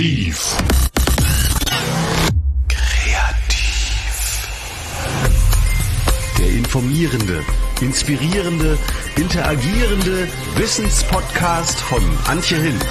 Massiv. Kreativ. Der informierende, inspirierende, interagierende Wissenspodcast von Antje Hinz.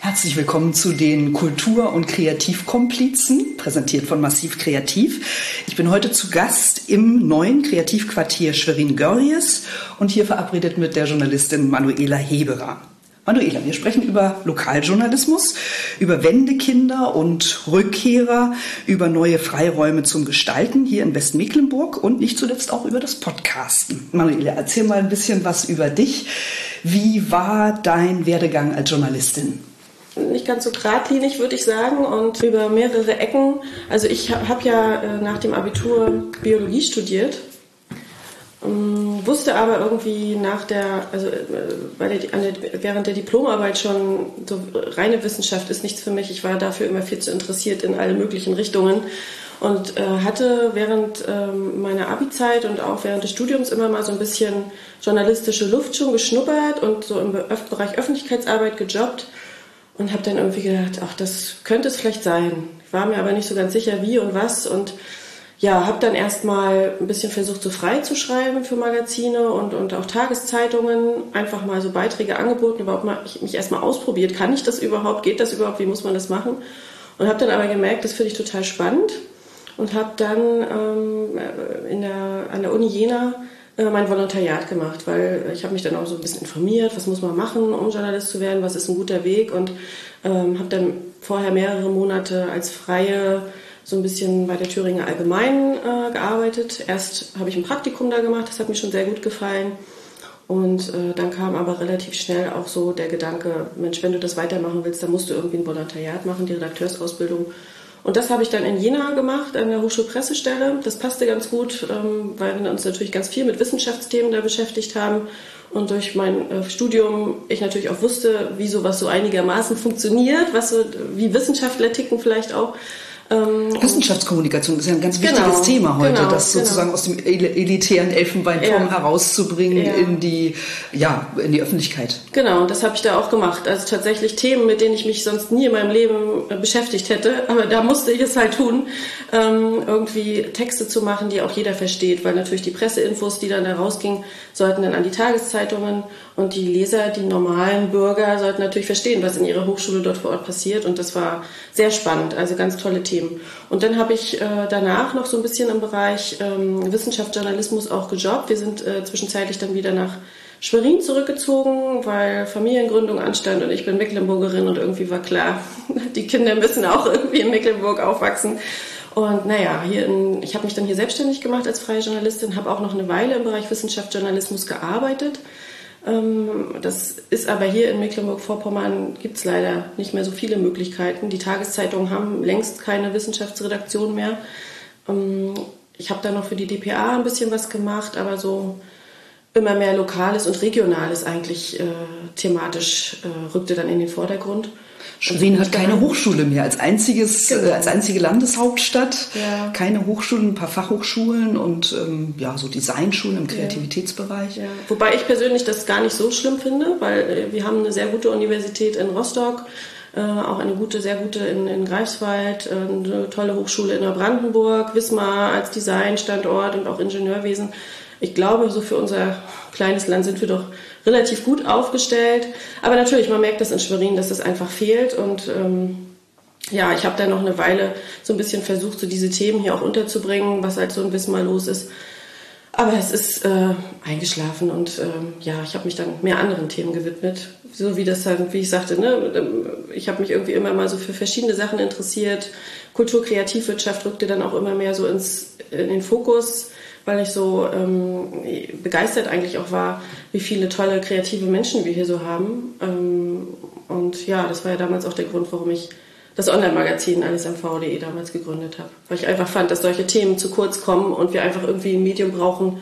Herzlich willkommen zu den Kultur- und Kreativkomplizen, präsentiert von Massiv Kreativ. Ich bin heute zu Gast im neuen Kreativquartier Schwerin-Görries und hier verabredet mit der Journalistin Manuela Heberer. Manuela, wir sprechen über Lokaljournalismus, über Wendekinder und Rückkehrer, über neue Freiräume zum Gestalten hier in Westmecklenburg und nicht zuletzt auch über das Podcasten. Manuela, erzähl mal ein bisschen was über dich. Wie war dein Werdegang als Journalistin? nicht ganz so geradlinig, würde ich sagen, und über mehrere Ecken. Also ich habe ja äh, nach dem Abitur Biologie studiert wusste aber irgendwie nach der, also äh, der, der, während der Diplomarbeit schon, so reine Wissenschaft ist nichts für mich. Ich war dafür immer viel zu interessiert in alle möglichen Richtungen und äh, hatte während ähm, meiner Abi-Zeit und auch während des Studiums immer mal so ein bisschen journalistische Luft schon geschnuppert und so im Bereich Öffentlichkeitsarbeit gejobbt und habe dann irgendwie gedacht, ach, das könnte es vielleicht sein. Ich war mir aber nicht so ganz sicher, wie und was und ja, habe dann erstmal ein bisschen versucht, so frei zu schreiben für Magazine und, und auch Tageszeitungen, einfach mal so Beiträge angeboten, überhaupt mal ich, mich erstmal ausprobiert, kann ich das überhaupt, geht das überhaupt, wie muss man das machen? Und habe dann aber gemerkt, das finde ich total spannend. Und habe dann ähm, in der, an der Uni Jena äh, mein Volontariat gemacht, weil ich habe mich dann auch so ein bisschen informiert, was muss man machen, um Journalist zu werden, was ist ein guter Weg? Und ähm, habe dann vorher mehrere Monate als freie so ein bisschen bei der Thüringer Allgemeinen äh, gearbeitet. Erst habe ich ein Praktikum da gemacht, das hat mir schon sehr gut gefallen. Und äh, dann kam aber relativ schnell auch so der Gedanke, Mensch, wenn du das weitermachen willst, dann musst du irgendwie ein Volontariat machen, die Redakteursausbildung. Und das habe ich dann in Jena gemacht, an der Hochschulpressestelle. Das passte ganz gut, ähm, weil wir uns natürlich ganz viel mit Wissenschaftsthemen da beschäftigt haben. Und durch mein äh, Studium ich natürlich auch wusste, wie sowas so einigermaßen funktioniert, was so, wie Wissenschaftler ticken vielleicht auch. Ähm, Wissenschaftskommunikation ist ja ein ganz wichtiges genau, Thema heute, genau, das genau. sozusagen genau. aus dem elitären Elfenbeinturm ja. herauszubringen ja. in die ja in die Öffentlichkeit. Genau, und das habe ich da auch gemacht. Also tatsächlich Themen, mit denen ich mich sonst nie in meinem Leben äh, beschäftigt hätte, aber da musste ich es halt tun, ähm, irgendwie Texte zu machen, die auch jeder versteht, weil natürlich die Presseinfos, die dann da rausgingen, sollten dann an die Tageszeitungen und die Leser, die normalen Bürger, sollten natürlich verstehen, was in ihrer Hochschule dort vor Ort passiert. Und das war sehr spannend, also ganz tolle Themen. Und dann habe ich äh, danach noch so ein bisschen im Bereich ähm, Wissenschaft, auch gejobbt. Wir sind äh, zwischenzeitlich dann wieder nach Schwerin zurückgezogen, weil Familiengründung anstand und ich bin Mecklenburgerin und irgendwie war klar, die Kinder müssen auch irgendwie in Mecklenburg aufwachsen. Und naja, hier in, ich habe mich dann hier selbstständig gemacht als freie Journalistin, habe auch noch eine Weile im Bereich Wissenschaft, Journalismus gearbeitet. Ähm, das ist aber hier in Mecklenburg-Vorpommern gibt es leider nicht mehr so viele Möglichkeiten. Die Tageszeitungen haben längst keine Wissenschaftsredaktion mehr. Ähm, ich habe da noch für die DPA ein bisschen was gemacht, aber so immer mehr Lokales und Regionales eigentlich äh, thematisch äh, rückte dann in den Vordergrund. Schwerin hat keine Hochschule mehr. Als, einziges, genau. äh, als einzige Landeshauptstadt ja. keine Hochschulen, ein paar Fachhochschulen und ähm, ja, so Designschulen im Kreativitätsbereich. Ja. Wobei ich persönlich das gar nicht so schlimm finde, weil äh, wir haben eine sehr gute Universität in Rostock, äh, auch eine gute, sehr gute in, in Greifswald, äh, eine tolle Hochschule in Neubrandenburg, Wismar als Designstandort und auch Ingenieurwesen. Ich glaube, so für unser kleines Land sind wir doch relativ gut aufgestellt. Aber natürlich, man merkt das in Schwerin, dass das einfach fehlt. Und ähm, ja, ich habe da noch eine Weile so ein bisschen versucht, so diese Themen hier auch unterzubringen, was halt so ein bisschen mal los ist. Aber es ist äh, eingeschlafen und ähm, ja, ich habe mich dann mehr anderen Themen gewidmet. So wie das halt, wie ich sagte, ne, ähm, ich habe mich irgendwie immer mal so für verschiedene Sachen interessiert. Kultur, Kreativwirtschaft rückte dann auch immer mehr so ins, in den Fokus weil ich so ähm, begeistert eigentlich auch war, wie viele tolle kreative Menschen wir hier so haben. Ähm, und ja, das war ja damals auch der Grund, warum ich das Online-Magazin allesmv.de damals gegründet habe. Weil ich einfach fand, dass solche Themen zu kurz kommen und wir einfach irgendwie ein Medium brauchen,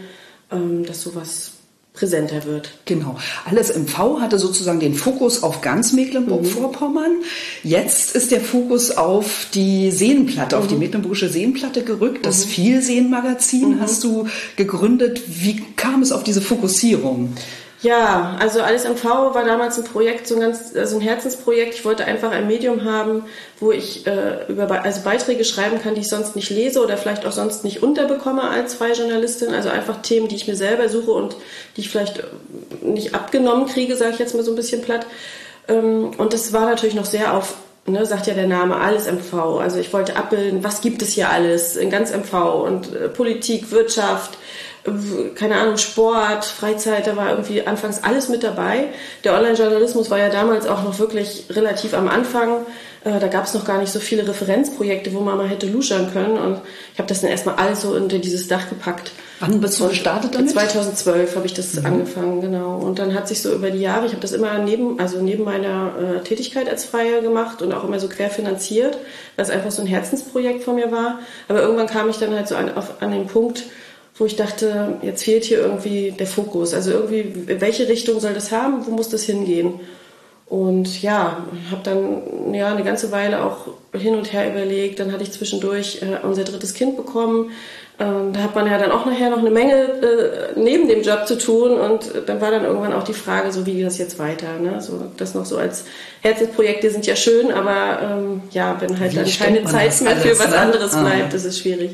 ähm, das sowas präsenter wird. Genau. Alles MV hatte sozusagen den Fokus auf ganz Mecklenburg-Vorpommern. Mhm. Jetzt ist der Fokus auf die Seenplatte, mhm. auf die mhm. Mecklenburgische Seenplatte gerückt. Das mhm. Vielseen-Magazin mhm. hast du gegründet. Wie kam es auf diese Fokussierung? Ja, also Alles MV war damals ein Projekt, so ein ganz, also ein Herzensprojekt. Ich wollte einfach ein Medium haben, wo ich äh, über also Beiträge schreiben kann, die ich sonst nicht lese oder vielleicht auch sonst nicht unterbekomme als freie Journalistin. Also einfach Themen, die ich mir selber suche und die ich vielleicht nicht abgenommen kriege, sage ich jetzt mal so ein bisschen platt. Ähm, und das war natürlich noch sehr auf ne, sagt ja der Name, alles MV. Also ich wollte abbilden, was gibt es hier alles in ganz MV und äh, Politik, Wirtschaft, äh, keine Ahnung, Sport, Freizeit, da war irgendwie anfangs alles mit dabei. Der Online-Journalismus war ja damals auch noch wirklich relativ am Anfang. Äh, da gab es noch gar nicht so viele Referenzprojekte, wo man mal hätte luschern können. Und ich habe das dann erstmal alles so unter dieses Dach gepackt. Wann bist du gestartet damit? 2012 habe ich das mhm. angefangen, genau. Und dann hat sich so über die Jahre, ich habe das immer neben, also neben meiner äh, Tätigkeit als Freie gemacht und auch immer so querfinanziert, weil es einfach so ein Herzensprojekt von mir war. Aber irgendwann kam ich dann halt so an, auf, an den Punkt, wo ich dachte, jetzt fehlt hier irgendwie der Fokus. Also irgendwie, welche Richtung soll das haben? Wo muss das hingehen? Und ja, habe dann ja eine ganze Weile auch hin und her überlegt. Dann hatte ich zwischendurch äh, unser drittes Kind bekommen. Ähm, da hat man ja dann auch nachher noch eine Menge äh, neben dem Job zu tun. Und dann war dann irgendwann auch die Frage, so wie geht das jetzt weiter? Ne? So, das noch so als Herzensprojekte sind ja schön, aber ähm, ja, wenn halt wie dann keine Zeit mehr für was ne? anderes bleibt, ah. das ist schwierig.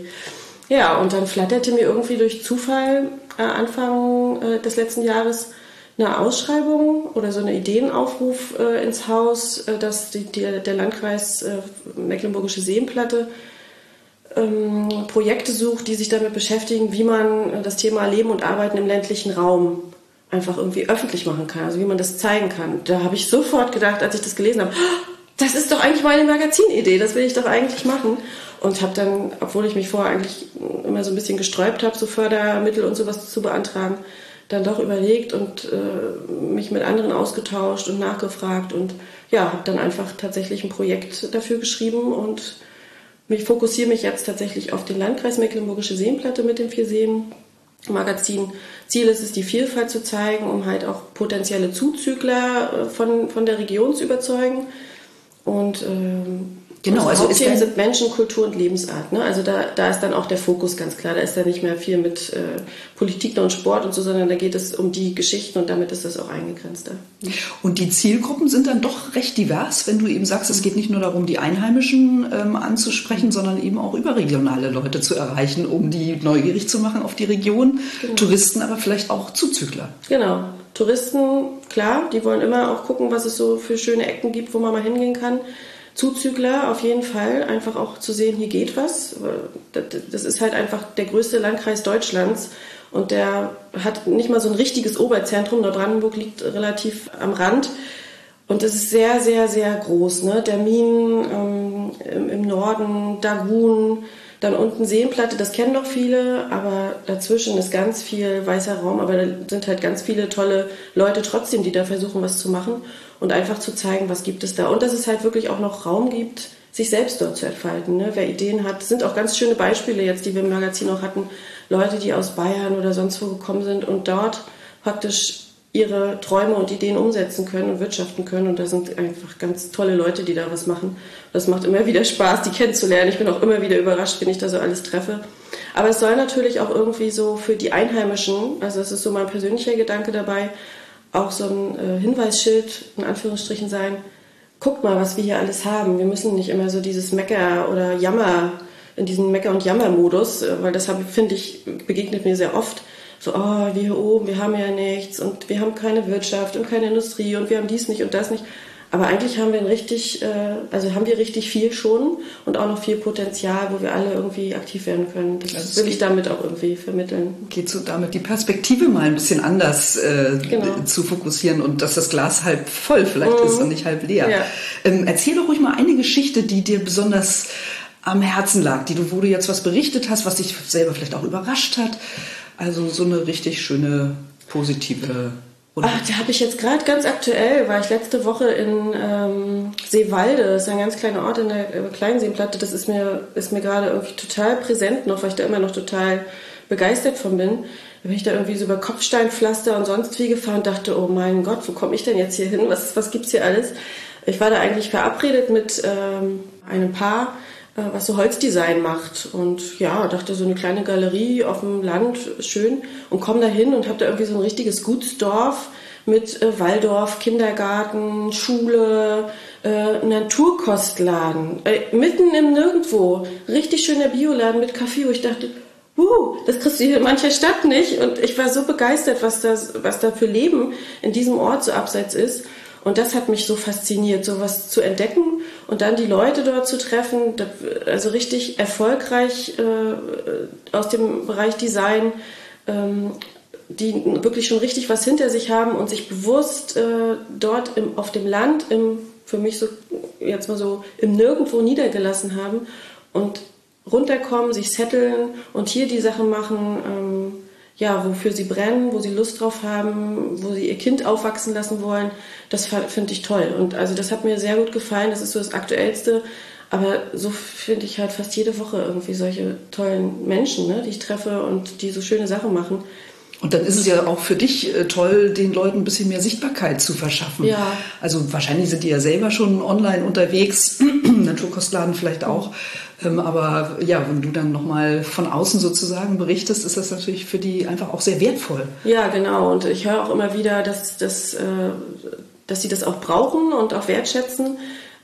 Ja, und dann flatterte mir irgendwie durch Zufall äh, Anfang äh, des letzten Jahres eine Ausschreibung oder so eine Ideenaufruf äh, ins Haus, äh, dass die, die, der Landkreis äh, Mecklenburgische Seenplatte ähm, Projekte sucht, die sich damit beschäftigen, wie man äh, das Thema Leben und Arbeiten im ländlichen Raum einfach irgendwie öffentlich machen kann, also wie man das zeigen kann. Da habe ich sofort gedacht, als ich das gelesen habe, das ist doch eigentlich meine Magazinidee, das will ich doch eigentlich machen. Und habe dann, obwohl ich mich vorher eigentlich immer so ein bisschen gesträubt habe, so Fördermittel und sowas zu beantragen, dann doch überlegt und äh, mich mit anderen ausgetauscht und nachgefragt und ja, habe dann einfach tatsächlich ein Projekt dafür geschrieben und mich fokussiere mich jetzt tatsächlich auf den Landkreis Mecklenburgische Seenplatte mit dem Vier Seen Magazin. Ziel ist es, die Vielfalt zu zeigen, um halt auch potenzielle Zuzügler äh, von, von der Region zu überzeugen. Und ähm, Genau, also Hauptthemen sind Menschen, Kultur und Lebensart. Ne? Also da, da ist dann auch der Fokus ganz klar. Da ist da nicht mehr viel mit äh, Politik und Sport und so, sondern da geht es um die Geschichten und damit ist das auch eingegrenzter. Und die Zielgruppen sind dann doch recht divers, wenn du eben sagst, es geht nicht nur darum, die Einheimischen ähm, anzusprechen, sondern eben auch überregionale Leute zu erreichen, um die neugierig zu machen auf die Region. Genau. Touristen, aber vielleicht auch Zuzügler. Genau. Touristen, klar, die wollen immer auch gucken, was es so für schöne Ecken gibt, wo man mal hingehen kann. Zuzügler auf jeden Fall, einfach auch zu sehen, hier geht was. Das ist halt einfach der größte Landkreis Deutschlands und der hat nicht mal so ein richtiges Oberzentrum. Neubrandenburg liegt relativ am Rand und das ist sehr, sehr, sehr groß. Ne? Der Minen ähm, im Norden, Dagun, dann unten Seenplatte, das kennen doch viele, aber dazwischen ist ganz viel weißer Raum, aber da sind halt ganz viele tolle Leute trotzdem, die da versuchen, was zu machen und einfach zu zeigen, was gibt es da. Und dass es halt wirklich auch noch Raum gibt, sich selbst dort zu entfalten. Ne? Wer Ideen hat, sind auch ganz schöne Beispiele jetzt, die wir im Magazin auch hatten. Leute, die aus Bayern oder sonst wo gekommen sind und dort praktisch ihre Träume und Ideen umsetzen können und wirtschaften können. Und da sind einfach ganz tolle Leute, die da was machen. Das macht immer wieder Spaß, die kennenzulernen. Ich bin auch immer wieder überrascht, wenn ich da so alles treffe. Aber es soll natürlich auch irgendwie so für die Einheimischen, also das ist so mein persönlicher Gedanke dabei, auch so ein äh, Hinweisschild in Anführungsstrichen sein. Guckt mal, was wir hier alles haben. Wir müssen nicht immer so dieses Mecker oder Jammer in diesem Mecker- und Jammer-Modus, äh, weil das finde ich, begegnet mir sehr oft. So, oh, wir hier oben, wir haben ja nichts und wir haben keine Wirtschaft und keine Industrie und wir haben dies nicht und das nicht. Aber eigentlich haben wir ein richtig, äh, also haben wir richtig viel schon und auch noch viel Potenzial, wo wir alle irgendwie aktiv werden können. Das also will ich damit auch irgendwie vermitteln. Geht so damit die Perspektive mal ein bisschen anders äh, genau. zu fokussieren und dass das Glas halb voll vielleicht mhm. ist und nicht halb leer. Ja. Ähm, erzähl doch ruhig mal eine Geschichte, die dir besonders am Herzen lag, die du, wo du jetzt was berichtet hast, was dich selber vielleicht auch überrascht hat. Also so eine richtig schöne positive Ach, da habe ich jetzt gerade ganz aktuell, war ich letzte Woche in ähm, Seewalde, das ist ein ganz kleiner Ort in der äh, Kleinseenplatte, das ist mir, ist mir gerade irgendwie total präsent noch, weil ich da immer noch total begeistert von bin. Da bin ich da irgendwie so über Kopfsteinpflaster und sonst wie gefahren und dachte, oh mein Gott, wo komme ich denn jetzt hier hin? Was, was gibt's hier alles? Ich war da eigentlich verabredet mit ähm, einem Paar, was so Holzdesign macht. Und ja, dachte so eine kleine Galerie auf dem Land, schön. Und komme da hin und habe da irgendwie so ein richtiges Gutsdorf mit äh, Waldorf, Kindergarten, Schule, äh, Naturkostladen, äh, mitten im Nirgendwo. Richtig schöner Bioladen mit Kaffee, wo ich dachte, uh, das kriegst du hier in mancher Stadt nicht. Und ich war so begeistert, was, das, was da für Leben in diesem Ort so abseits ist. Und das hat mich so fasziniert, sowas zu entdecken und dann die Leute dort zu treffen, also richtig erfolgreich äh, aus dem Bereich Design, ähm, die wirklich schon richtig was hinter sich haben und sich bewusst äh, dort im, auf dem Land, im, für mich so jetzt mal so im Nirgendwo niedergelassen haben und runterkommen, sich setteln und hier die Sachen machen, ähm, ja, wofür sie brennen, wo sie Lust drauf haben, wo sie ihr Kind aufwachsen lassen wollen, das finde ich toll. Und also das hat mir sehr gut gefallen. Das ist so das Aktuellste. Aber so finde ich halt fast jede Woche irgendwie solche tollen Menschen, ne, die ich treffe und die so schöne Sachen machen. Und dann ist es ja auch für dich äh, toll, den Leuten ein bisschen mehr Sichtbarkeit zu verschaffen. Ja. Also wahrscheinlich sind die ja selber schon online unterwegs, Naturkostladen vielleicht auch. Ähm, aber ja, wenn du dann nochmal von außen sozusagen berichtest, ist das natürlich für die einfach auch sehr wertvoll. Ja, genau. Und ich höre auch immer wieder, dass, dass, äh, dass sie das auch brauchen und auch wertschätzen.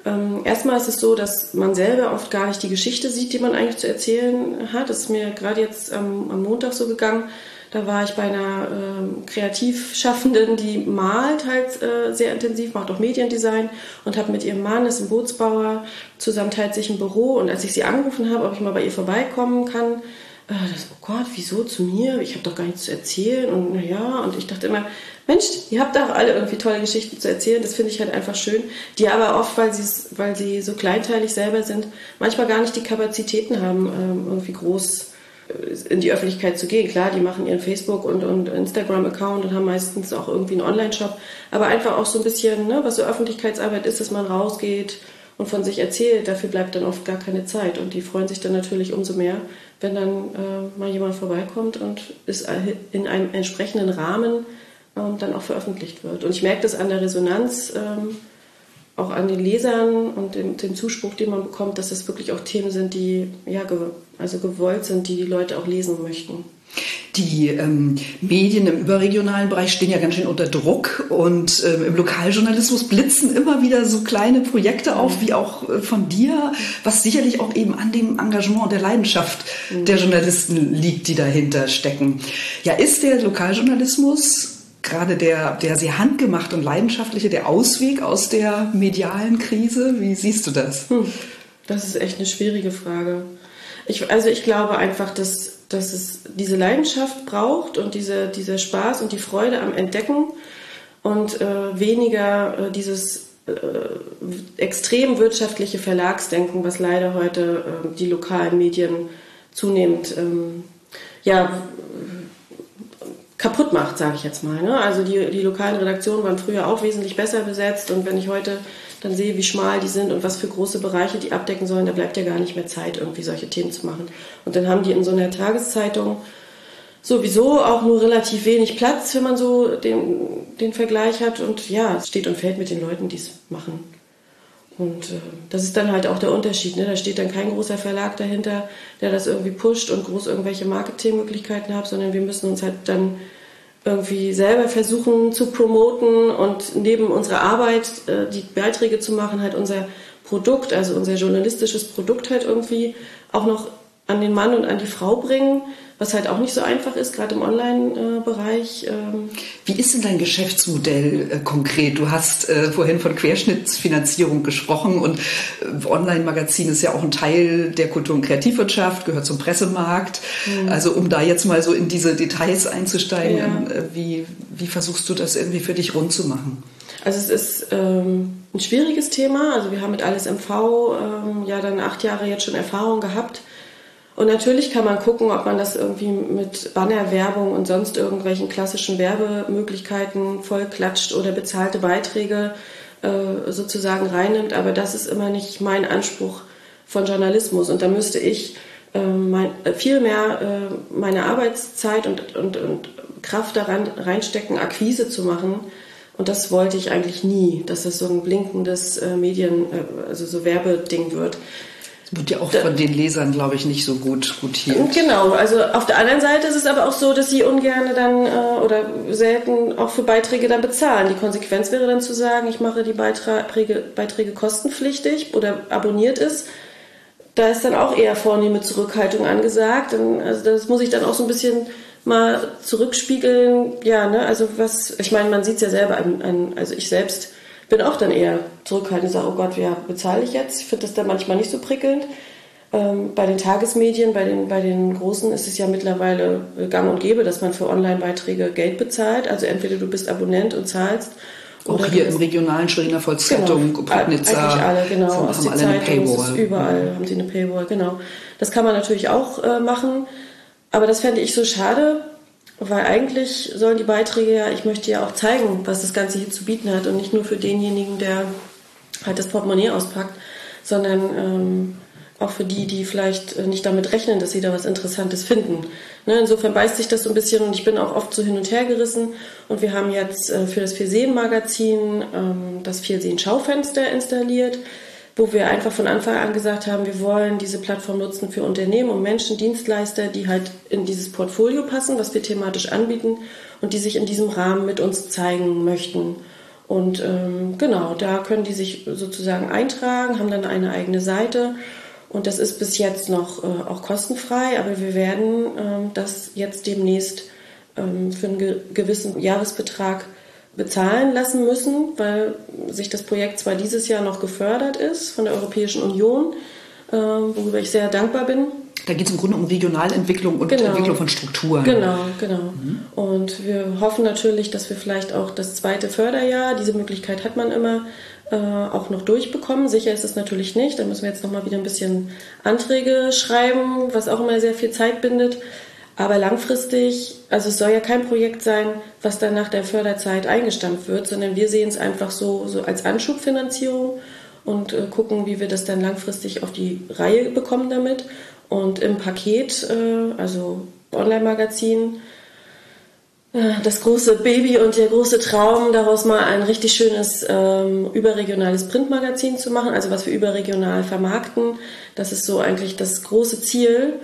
Ähm, erstmal ist es so, dass man selber oft gar nicht die Geschichte sieht, die man eigentlich zu erzählen hat. Das ist mir gerade jetzt am, am Montag so gegangen da war ich bei einer äh, Kreativschaffenden, die malt halt äh, sehr intensiv, macht auch Mediendesign und habe mit ihrem Mann, ist ein Bootsbauer, zusammen teilt sich ein Büro. Und als ich sie angerufen habe, ob ich mal bei ihr vorbeikommen kann, äh, das, oh Gott, wieso zu mir? Ich habe doch gar nichts zu erzählen. Und naja, und ich dachte immer, Mensch, ihr habt auch alle irgendwie tolle Geschichten zu erzählen. Das finde ich halt einfach schön. Die aber oft, weil, weil sie so kleinteilig selber sind, manchmal gar nicht die Kapazitäten haben, ähm, irgendwie groß in die Öffentlichkeit zu gehen. Klar, die machen ihren Facebook- und, und Instagram-Account und haben meistens auch irgendwie einen Online-Shop, aber einfach auch so ein bisschen, ne, was so Öffentlichkeitsarbeit ist, dass man rausgeht und von sich erzählt. Dafür bleibt dann oft gar keine Zeit und die freuen sich dann natürlich umso mehr, wenn dann äh, mal jemand vorbeikommt und es in einem entsprechenden Rahmen ähm, dann auch veröffentlicht wird. Und ich merke das an der Resonanz. Ähm, auch an den Lesern und dem, dem, Zuspruch, den man bekommt, dass das wirklich auch Themen sind, die ja ge, also gewollt sind, die die Leute auch lesen möchten. Die ähm, Medien im überregionalen Bereich stehen ja ganz schön unter Druck und ähm, im Lokaljournalismus blitzen immer wieder so kleine Projekte auf, wie auch äh, von dir, was sicherlich auch eben an dem Engagement und der Leidenschaft mhm. der Journalisten liegt, die dahinter stecken. Ja, ist der Lokaljournalismus gerade der, der sehr handgemachte und leidenschaftliche, der Ausweg aus der medialen Krise? Wie siehst du das? Das ist echt eine schwierige Frage. Ich, also ich glaube einfach, dass, dass es diese Leidenschaft braucht und diese, dieser Spaß und die Freude am Entdecken und äh, weniger äh, dieses äh, extrem wirtschaftliche Verlagsdenken, was leider heute äh, die lokalen Medien zunehmend ähm, ja, kaputt macht, sage ich jetzt mal. Ne? Also die, die lokalen Redaktionen waren früher auch wesentlich besser besetzt und wenn ich heute dann sehe, wie schmal die sind und was für große Bereiche die abdecken sollen, da bleibt ja gar nicht mehr Zeit, irgendwie solche Themen zu machen. Und dann haben die in so einer Tageszeitung sowieso auch nur relativ wenig Platz, wenn man so den, den Vergleich hat. Und ja, es steht und fällt mit den Leuten, die es machen. Und äh, das ist dann halt auch der Unterschied. Ne? Da steht dann kein großer Verlag dahinter, der das irgendwie pusht und groß irgendwelche Marketingmöglichkeiten hat, sondern wir müssen uns halt dann irgendwie selber versuchen zu promoten und neben unserer Arbeit äh, die Beiträge zu machen, halt unser Produkt, also unser journalistisches Produkt halt irgendwie auch noch an den Mann und an die Frau bringen, was halt auch nicht so einfach ist, gerade im Online-Bereich. Ähm. Wie ist denn dein Geschäftsmodell äh, konkret? Du hast äh, vorhin von Querschnittsfinanzierung gesprochen und äh, Online-Magazin ist ja auch ein Teil der Kultur- und Kreativwirtschaft, gehört zum Pressemarkt. Mhm. Also um da jetzt mal so in diese Details einzusteigen, ja. äh, wie, wie versuchst du das irgendwie für dich rund zu machen? Also es ist ähm, ein schwieriges Thema. Also wir haben mit Alles MV ähm, ja dann acht Jahre jetzt schon Erfahrung gehabt und natürlich kann man gucken, ob man das irgendwie mit Bannerwerbung und sonst irgendwelchen klassischen Werbemöglichkeiten vollklatscht oder bezahlte Beiträge äh, sozusagen reinnimmt. Aber das ist immer nicht mein Anspruch von Journalismus. Und da müsste ich äh, mein, äh, viel mehr äh, meine Arbeitszeit und, und, und Kraft daran reinstecken, Akquise zu machen. Und das wollte ich eigentlich nie, dass das so ein blinkendes äh, Medien, äh, also so Werbeding wird. Wird ja auch von den Lesern, glaube ich, nicht so gut gutiert. Genau, also auf der anderen Seite ist es aber auch so, dass sie ungern dann äh, oder selten auch für Beiträge dann bezahlen. Die Konsequenz wäre dann zu sagen, ich mache die Beiträge, Beiträge kostenpflichtig oder abonniert ist. Da ist dann auch eher vornehme Zurückhaltung angesagt. Und also das muss ich dann auch so ein bisschen mal zurückspiegeln. Ja, ne, also was, ich meine, man sieht es ja selber, an, an, also ich selbst bin auch dann eher zurückhaltend und sage, oh Gott, wer bezahle ich jetzt? Ich finde das dann manchmal nicht so prickelnd. Ähm, bei den Tagesmedien, bei den, bei den Großen ist es ja mittlerweile gang und gäbe, dass man für Online-Beiträge Geld bezahlt. Also entweder du bist Abonnent und zahlst. Auch hier im regionalen Schweriner Volkszeitung, genau, Eigentlich alle, genau. Aus haben alle eine Paywall. Überall mhm. haben sie eine Paywall, genau. Das kann man natürlich auch äh, machen. Aber das fände ich so schade, weil eigentlich sollen die Beiträge ja, ich möchte ja auch zeigen, was das Ganze hier zu bieten hat und nicht nur für denjenigen, der halt das Portemonnaie auspackt, sondern ähm, auch für die, die vielleicht äh, nicht damit rechnen, dass sie da was Interessantes finden. Ne, insofern beißt sich das so ein bisschen und ich bin auch oft so hin und her gerissen. Und wir haben jetzt äh, für das Vierseen-Magazin ähm, das Vierseen-Schaufenster installiert wo wir einfach von Anfang an gesagt haben, wir wollen diese Plattform nutzen für Unternehmen und Menschen, Dienstleister, die halt in dieses Portfolio passen, was wir thematisch anbieten und die sich in diesem Rahmen mit uns zeigen möchten. Und ähm, genau, da können die sich sozusagen eintragen, haben dann eine eigene Seite. Und das ist bis jetzt noch äh, auch kostenfrei, aber wir werden ähm, das jetzt demnächst ähm, für einen ge gewissen Jahresbetrag bezahlen lassen müssen, weil sich das Projekt zwar dieses Jahr noch gefördert ist von der Europäischen Union, äh, worüber ich sehr dankbar bin. Da geht es im Grunde um Regionalentwicklung und genau. Entwicklung von Strukturen. Genau, genau. Mhm. Und wir hoffen natürlich, dass wir vielleicht auch das zweite Förderjahr, diese Möglichkeit hat man immer, äh, auch noch durchbekommen. Sicher ist es natürlich nicht. Da müssen wir jetzt noch mal wieder ein bisschen Anträge schreiben, was auch immer sehr viel Zeit bindet. Aber langfristig, also es soll ja kein Projekt sein, was dann nach der Förderzeit eingestampft wird, sondern wir sehen es einfach so, so als Anschubfinanzierung und äh, gucken, wie wir das dann langfristig auf die Reihe bekommen damit. Und im Paket, äh, also Online-Magazin, äh, das große Baby und der große Traum, daraus mal ein richtig schönes ähm, überregionales Printmagazin zu machen, also was wir überregional vermarkten. Das ist so eigentlich das große Ziel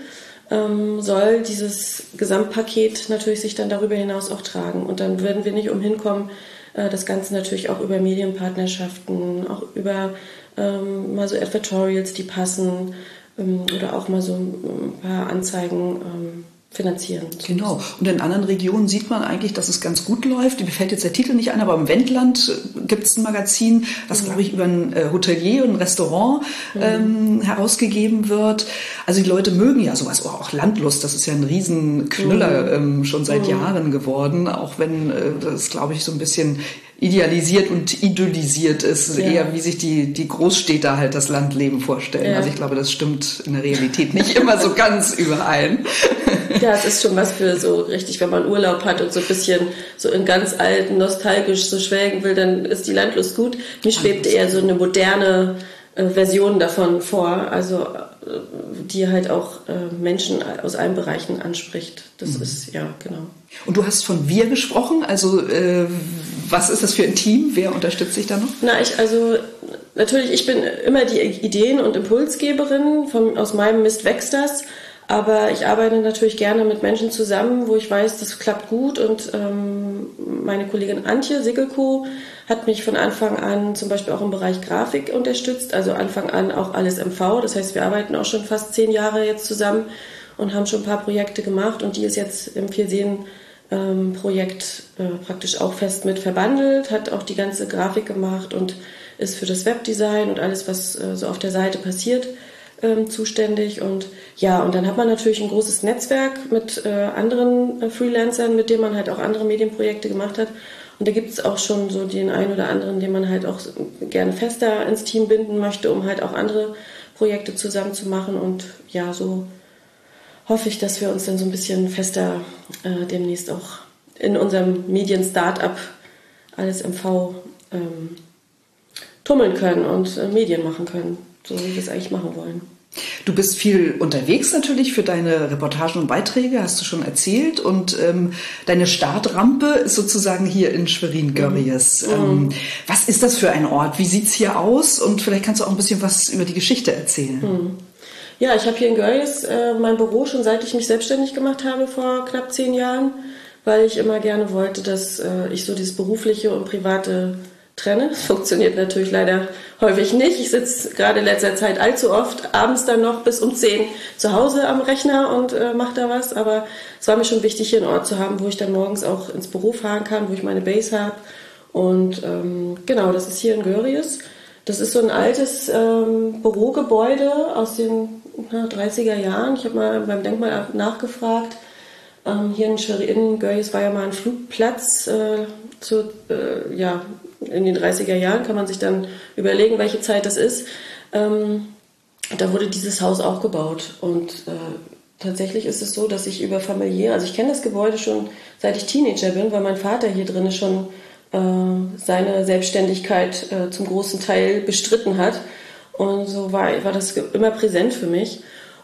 ähm, soll dieses Gesamtpaket natürlich sich dann darüber hinaus auch tragen. Und dann werden wir nicht umhin kommen, äh, das Ganze natürlich auch über Medienpartnerschaften, auch über ähm, mal so Advertorials, die passen ähm, oder auch mal so ein paar Anzeigen finanzieren. Genau. Und in anderen Regionen sieht man eigentlich, dass es ganz gut läuft. Mir fällt jetzt der Titel nicht ein, aber im Wendland äh, gibt es ein Magazin, was, mhm. glaube ich, über ein äh, Hotelier und ein Restaurant mhm. ähm, herausgegeben wird. Also die Leute mögen ja sowas. Oh, auch Landlust, das ist ja ein Riesenknüller mhm. ähm, schon seit mhm. Jahren geworden, auch wenn äh, das, glaube ich, so ein bisschen idealisiert und idyllisiert ist, ja. eher wie sich die, die Großstädter halt das Landleben vorstellen. Ja. Also ich glaube, das stimmt in der Realität nicht immer so ganz überein. Ja, es ist schon was für so richtig, wenn man Urlaub hat und so ein bisschen so in ganz alten, nostalgisch so schwelgen will, dann ist die Landlust gut. Mir schwebt eher so eine moderne äh, Version davon vor, also äh, die halt auch äh, Menschen aus allen Bereichen anspricht. Das mhm. ist, ja, genau. Und du hast von wir gesprochen, also äh, was ist das für ein Team? Wer unterstützt sich da noch? Na, ich, also natürlich, ich bin immer die Ideen- und Impulsgeberin, von, aus meinem Mist wächst das. Aber ich arbeite natürlich gerne mit Menschen zusammen, wo ich weiß, das klappt gut. Und ähm, meine Kollegin Antje Sigelko hat mich von Anfang an zum Beispiel auch im Bereich Grafik unterstützt. Also Anfang an auch alles MV. Das heißt, wir arbeiten auch schon fast zehn Jahre jetzt zusammen und haben schon ein paar Projekte gemacht. Und die ist jetzt im Vierseen ähm, Projekt äh, praktisch auch fest mit verbandelt, hat auch die ganze Grafik gemacht und ist für das Webdesign und alles, was äh, so auf der Seite passiert, ähm, zuständig. Und ja, und dann hat man natürlich ein großes Netzwerk mit äh, anderen äh, Freelancern, mit denen man halt auch andere Medienprojekte gemacht hat. Und da gibt es auch schon so den einen oder anderen, den man halt auch gerne fester ins Team binden möchte, um halt auch andere Projekte zusammen zu machen. Und ja, so hoffe ich, dass wir uns dann so ein bisschen fester äh, demnächst auch in unserem Medien-Startup alles MV ähm, tummeln können und äh, Medien machen können so wie wir es eigentlich machen wollen. Du bist viel unterwegs natürlich für deine Reportagen und Beiträge, hast du schon erzählt. Und ähm, deine Startrampe ist sozusagen hier in Schwerin-Görries. Mhm. Ähm, was ist das für ein Ort? Wie sieht es hier aus? Und vielleicht kannst du auch ein bisschen was über die Geschichte erzählen. Mhm. Ja, ich habe hier in Görlitz äh, mein Büro schon seit ich mich selbstständig gemacht habe vor knapp zehn Jahren, weil ich immer gerne wollte, dass äh, ich so dieses berufliche und private trenne. Funktioniert natürlich leider häufig nicht. Ich sitze gerade in letzter Zeit allzu oft abends dann noch bis um 10 zu Hause am Rechner und äh, mache da was. Aber es war mir schon wichtig, hier einen Ort zu haben, wo ich dann morgens auch ins Büro fahren kann, wo ich meine Base habe. Und ähm, genau, das ist hier in Görries. Das ist so ein altes ähm, Bürogebäude aus den na, 30er Jahren. Ich habe mal beim Denkmal nachgefragt. Ähm, hier in Schwerin, Görjes war ja mal ein Flugplatz. Äh, zu, äh, ja, in den 30er Jahren kann man sich dann überlegen, welche Zeit das ist. Ähm, da wurde dieses Haus auch gebaut. Und äh, tatsächlich ist es so, dass ich über familiär, also ich kenne das Gebäude schon seit ich Teenager bin, weil mein Vater hier drin schon äh, seine Selbstständigkeit äh, zum großen Teil bestritten hat. Und so war, war das immer präsent für mich.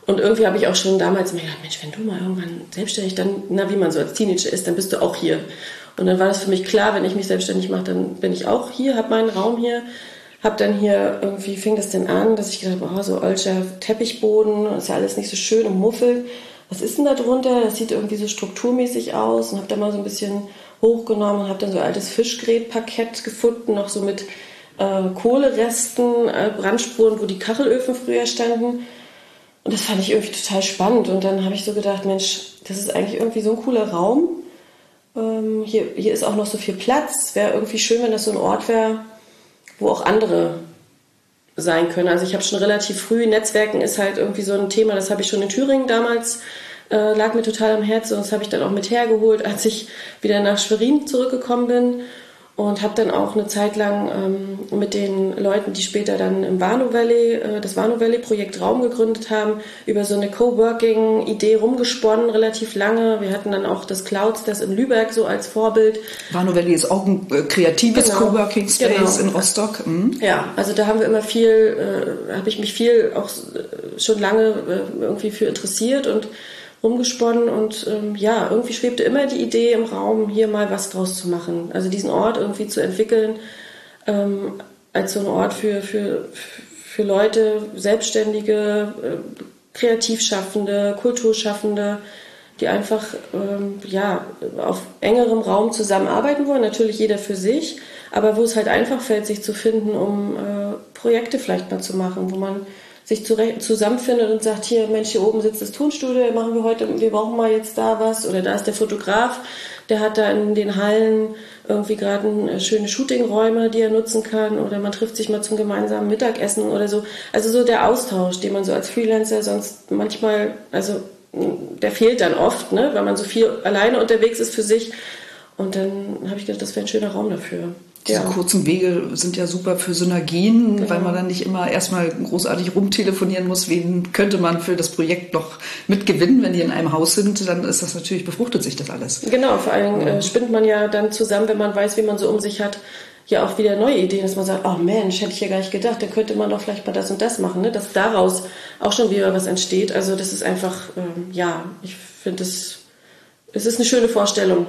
Und irgendwie habe ich auch schon damals mir gedacht, Mensch, wenn du mal irgendwann selbstständig, dann, na, wie man so als Teenager ist, dann bist du auch hier. Und dann war das für mich klar, wenn ich mich selbstständig mache, dann bin ich auch hier, habe meinen Raum hier. Hab dann hier, irgendwie fing das denn an, dass ich gedacht habe, oh, so olscher Teppichboden, ist ja alles nicht so schön und muffelt. Was ist denn da drunter? Das sieht irgendwie so strukturmäßig aus. Und habe dann mal so ein bisschen hochgenommen und habe dann so altes Fischgrätparkett gefunden, noch so mit äh, Kohleresten, äh, Brandspuren, wo die Kachelöfen früher standen. Und das fand ich irgendwie total spannend. Und dann habe ich so gedacht, Mensch, das ist eigentlich irgendwie so ein cooler Raum. Ähm, hier, hier ist auch noch so viel Platz. Wäre irgendwie schön, wenn das so ein Ort wäre, wo auch andere sein können. Also ich habe schon relativ früh, Netzwerken ist halt irgendwie so ein Thema, das habe ich schon in Thüringen damals, äh, lag mir total am Herzen und das habe ich dann auch mit hergeholt, als ich wieder nach Schwerin zurückgekommen bin und habe dann auch eine Zeit lang ähm, mit den Leuten, die später dann im Vano Valley, äh, das Vano Valley Projekt Raum gegründet haben, über so eine Coworking-Idee rumgesponnen, relativ lange. Wir hatten dann auch das Clouds, das in Lübeck so als Vorbild. Vano Valley ist auch ein äh, kreatives genau. Coworking Space genau. in Rostock. Mhm. Ja, also da haben wir immer viel, äh, habe ich mich viel auch äh, schon lange äh, irgendwie für interessiert und rumgesponnen und ähm, ja, irgendwie schwebte immer die Idee im Raum, hier mal was draus zu machen. Also diesen Ort irgendwie zu entwickeln ähm, als so ein Ort für, für, für Leute, Selbstständige, äh, Kreativschaffende, Kulturschaffende, die einfach ähm, ja, auf engerem Raum zusammenarbeiten wollen, natürlich jeder für sich, aber wo es halt einfach fällt, sich zu finden, um äh, Projekte vielleicht mal zu machen, wo man sich zusammenfindet und sagt, hier, Mensch, hier oben sitzt das Tonstudio, machen wir heute, wir brauchen mal jetzt da was. Oder da ist der Fotograf, der hat da in den Hallen irgendwie gerade äh, schöne Shootingräume, die er nutzen kann. Oder man trifft sich mal zum gemeinsamen Mittagessen oder so. Also so der Austausch, den man so als Freelancer sonst manchmal, also der fehlt dann oft, ne, weil man so viel alleine unterwegs ist für sich. Und dann habe ich gedacht, das wäre ein schöner Raum dafür. Diese ja. kurzen Wege sind ja super für Synergien, genau. weil man dann nicht immer erstmal großartig rumtelefonieren muss, wen könnte man für das Projekt noch mitgewinnen, wenn die in einem Haus sind, dann ist das natürlich, befruchtet sich das alles. Genau, vor allem ja. äh, spinnt man ja dann zusammen, wenn man weiß, wie man so um sich hat, ja auch wieder neue Ideen, dass man sagt, oh Mensch, hätte ich ja gar nicht gedacht, dann könnte man doch vielleicht mal das und das machen, ne? dass daraus auch schon wieder was entsteht. Also das ist einfach, ähm, ja, ich finde es, es ist eine schöne Vorstellung.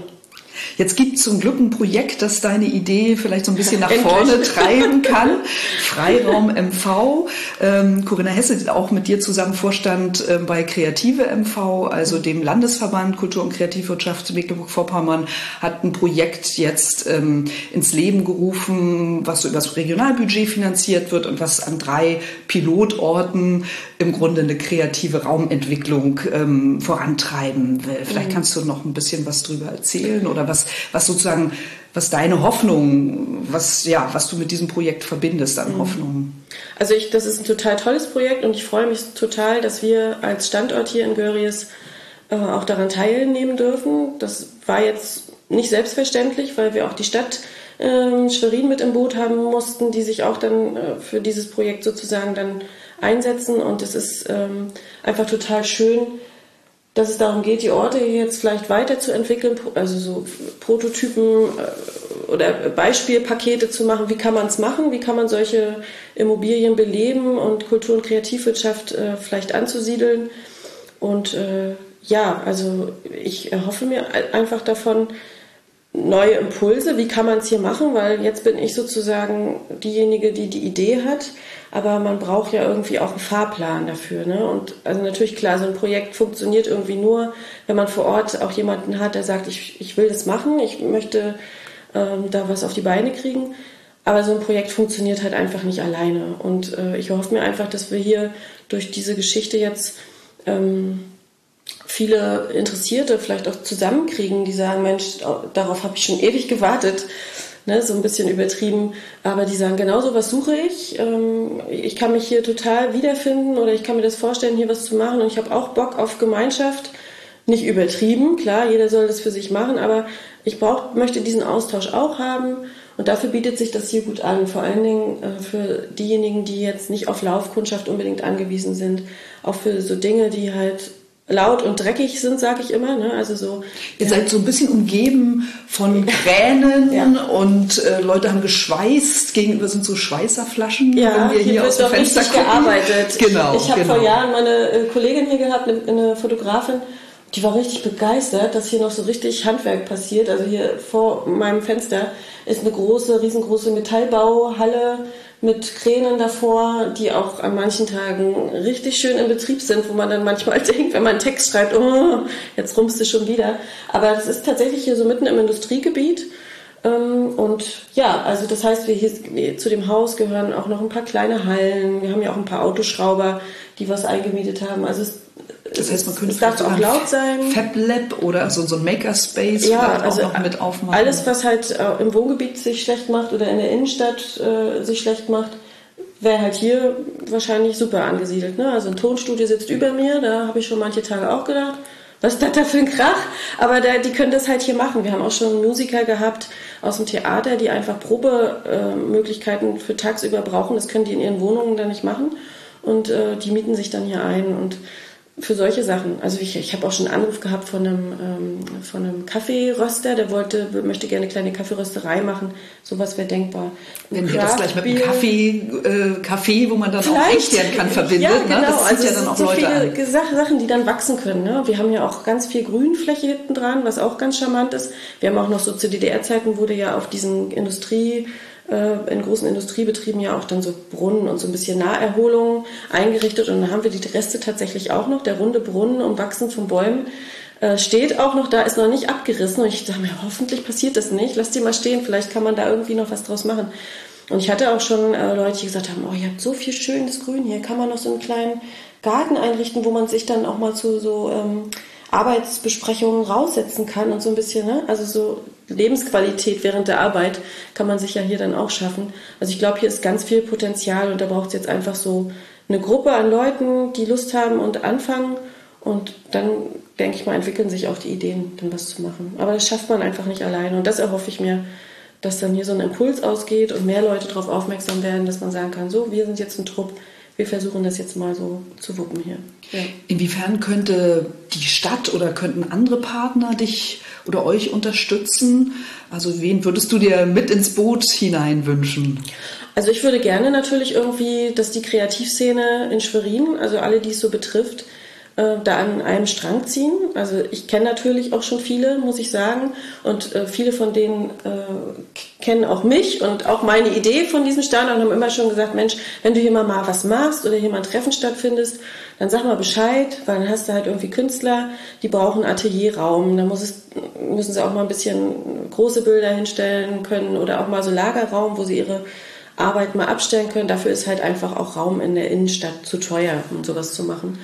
Jetzt gibt es zum Glück ein Projekt, das deine Idee vielleicht so ein bisschen nach vorne treiben kann. Freiraum MV. Ähm, Corinna Hesse, auch mit dir zusammen Vorstand ähm, bei Kreative MV, also dem Landesverband Kultur- und Kreativwirtschaft Mecklenburg-Vorpommern, hat ein Projekt jetzt ähm, ins Leben gerufen, was so über das Regionalbudget finanziert wird und was an drei Pilotorten im Grunde eine kreative Raumentwicklung ähm, vorantreiben will. Vielleicht mhm. kannst du noch ein bisschen was drüber erzählen oder was, was sozusagen, was deine Hoffnung, was, ja, was du mit diesem Projekt verbindest an mhm. Hoffnungen. Also ich, das ist ein total tolles Projekt und ich freue mich total, dass wir als Standort hier in Görries äh, auch daran teilnehmen dürfen. Das war jetzt nicht selbstverständlich, weil wir auch die Stadt äh, Schwerin mit im Boot haben mussten, die sich auch dann äh, für dieses Projekt sozusagen dann einsetzen und es ist ähm, einfach total schön, dass es darum geht, die Orte jetzt vielleicht weiterzuentwickeln, also so Prototypen äh, oder Beispielpakete zu machen. Wie kann man es machen? Wie kann man solche Immobilien beleben und Kultur- und Kreativwirtschaft äh, vielleicht anzusiedeln? Und äh, ja, also ich erhoffe mir einfach davon neue Impulse. Wie kann man es hier machen? Weil jetzt bin ich sozusagen diejenige, die die Idee hat aber man braucht ja irgendwie auch einen Fahrplan dafür. Ne? Und also natürlich klar, so ein Projekt funktioniert irgendwie nur, wenn man vor Ort auch jemanden hat, der sagt, ich, ich will das machen, ich möchte ähm, da was auf die Beine kriegen. Aber so ein Projekt funktioniert halt einfach nicht alleine. Und äh, ich hoffe mir einfach, dass wir hier durch diese Geschichte jetzt ähm, viele Interessierte vielleicht auch zusammenkriegen, die sagen, Mensch, darauf habe ich schon ewig gewartet ne, so ein bisschen übertrieben, aber die sagen, genau so was suche ich. Ähm, ich kann mich hier total wiederfinden oder ich kann mir das vorstellen, hier was zu machen und ich habe auch Bock auf Gemeinschaft. Nicht übertrieben, klar, jeder soll das für sich machen, aber ich brauch, möchte diesen Austausch auch haben und dafür bietet sich das hier gut an, vor allen Dingen äh, für diejenigen, die jetzt nicht auf Laufkundschaft unbedingt angewiesen sind, auch für so Dinge, die halt laut und dreckig sind, sage ich immer. Ne? Also so. Ihr seid so ein bisschen umgeben von Kränen ja. und äh, Leute haben geschweißt. Gegenüber sind so Schweißerflaschen, ja, wenn wir hier, hier aus dem Fenster gucken. gearbeitet. Genau. Ich habe genau. vor Jahren meine äh, Kollegin hier gehabt, eine, eine Fotografin. Die war richtig begeistert, dass hier noch so richtig Handwerk passiert. Also hier vor meinem Fenster ist eine große, riesengroße Metallbauhalle mit Kränen davor, die auch an manchen Tagen richtig schön in Betrieb sind, wo man dann manchmal denkt, wenn man einen Text schreibt, oh, jetzt rumpst du schon wieder. Aber das ist tatsächlich hier so mitten im Industriegebiet. Ähm, und ja, also das heißt, wir hier zu dem Haus gehören auch noch ein paar kleine Hallen. Wir haben ja auch ein paar Autoschrauber, die was eingemietet haben. Also es das heißt, man könnte es darf auch laut sein. Fab Lab oder so, so ein Makerspace ja, also auch noch mit aufmachen. Alles, was halt äh, im Wohngebiet sich schlecht macht oder in der Innenstadt äh, sich schlecht macht, wäre halt hier wahrscheinlich super angesiedelt. Ne? Also ein Tonstudio sitzt über mir, da habe ich schon manche Tage auch gedacht, was ist das da für ein Krach? Aber da, die können das halt hier machen. Wir haben auch schon Musiker gehabt aus dem Theater, die einfach Probemöglichkeiten äh, für tagsüber brauchen. Das können die in ihren Wohnungen dann nicht machen. Und äh, die mieten sich dann hier ein. Und für solche Sachen. Also ich, ich habe auch schon einen Anruf gehabt von einem, ähm, von einem Kaffeeröster, der wollte, möchte gerne eine kleine Kaffeerösterei machen. Sowas wäre denkbar. Wenn wir das gleich mit einem Kaffee, äh, Kaffee, wo man dann Vielleicht. auch echt werden kann, verbindet. Ja, genau. Ne? Das also ja dann auch so Leute viele an. Sachen, die dann wachsen können. Ne? Wir haben ja auch ganz viel Grünfläche hinten dran, was auch ganz charmant ist. Wir haben auch noch so zu DDR-Zeiten wurde ja auf diesen Industrie äh, in großen Industriebetrieben ja auch dann so Brunnen und so ein bisschen Naherholung eingerichtet. Und dann haben wir die Reste tatsächlich auch noch. Der runde Brunnen, umwachsen von Bäumen, äh, steht auch noch da, ist noch nicht abgerissen. Und ich dachte mir, hoffentlich passiert das nicht. Lass die mal stehen, vielleicht kann man da irgendwie noch was draus machen. Und ich hatte auch schon äh, Leute, die gesagt haben, oh, ihr habt so viel schönes Grün hier, kann man noch so einen kleinen Garten einrichten, wo man sich dann auch mal zu so ähm, Arbeitsbesprechungen raussetzen kann und so ein bisschen, ne? also so Lebensqualität während der Arbeit kann man sich ja hier dann auch schaffen. Also ich glaube, hier ist ganz viel Potenzial und da braucht es jetzt einfach so eine Gruppe an Leuten, die Lust haben und anfangen und dann, denke ich mal, entwickeln sich auch die Ideen, dann was zu machen. Aber das schafft man einfach nicht alleine und das erhoffe ich mir, dass dann hier so ein Impuls ausgeht und mehr Leute darauf aufmerksam werden, dass man sagen kann, so, wir sind jetzt ein Trupp, wir versuchen das jetzt mal so zu wuppen hier. Ja. Inwiefern könnte die Stadt oder könnten andere Partner dich oder euch unterstützen? Also wen würdest du dir mit ins Boot hinein wünschen? Also ich würde gerne natürlich irgendwie, dass die Kreativszene in Schwerin, also alle, die es so betrifft, äh, da an einem Strang ziehen. Also ich kenne natürlich auch schon viele, muss ich sagen. Und äh, viele von denen äh, kennen auch mich und auch meine Idee von diesem Stand und haben immer schon gesagt, Mensch, wenn du hier mal, mal was machst oder hier mal ein Treffen stattfindest, dann sag mal Bescheid, weil dann hast du halt irgendwie Künstler, die brauchen Atelierraum. Da muss es, müssen sie auch mal ein bisschen große Bilder hinstellen können oder auch mal so Lagerraum, wo sie ihre Arbeit mal abstellen können. Dafür ist halt einfach auch Raum in der Innenstadt zu teuer, um sowas zu machen.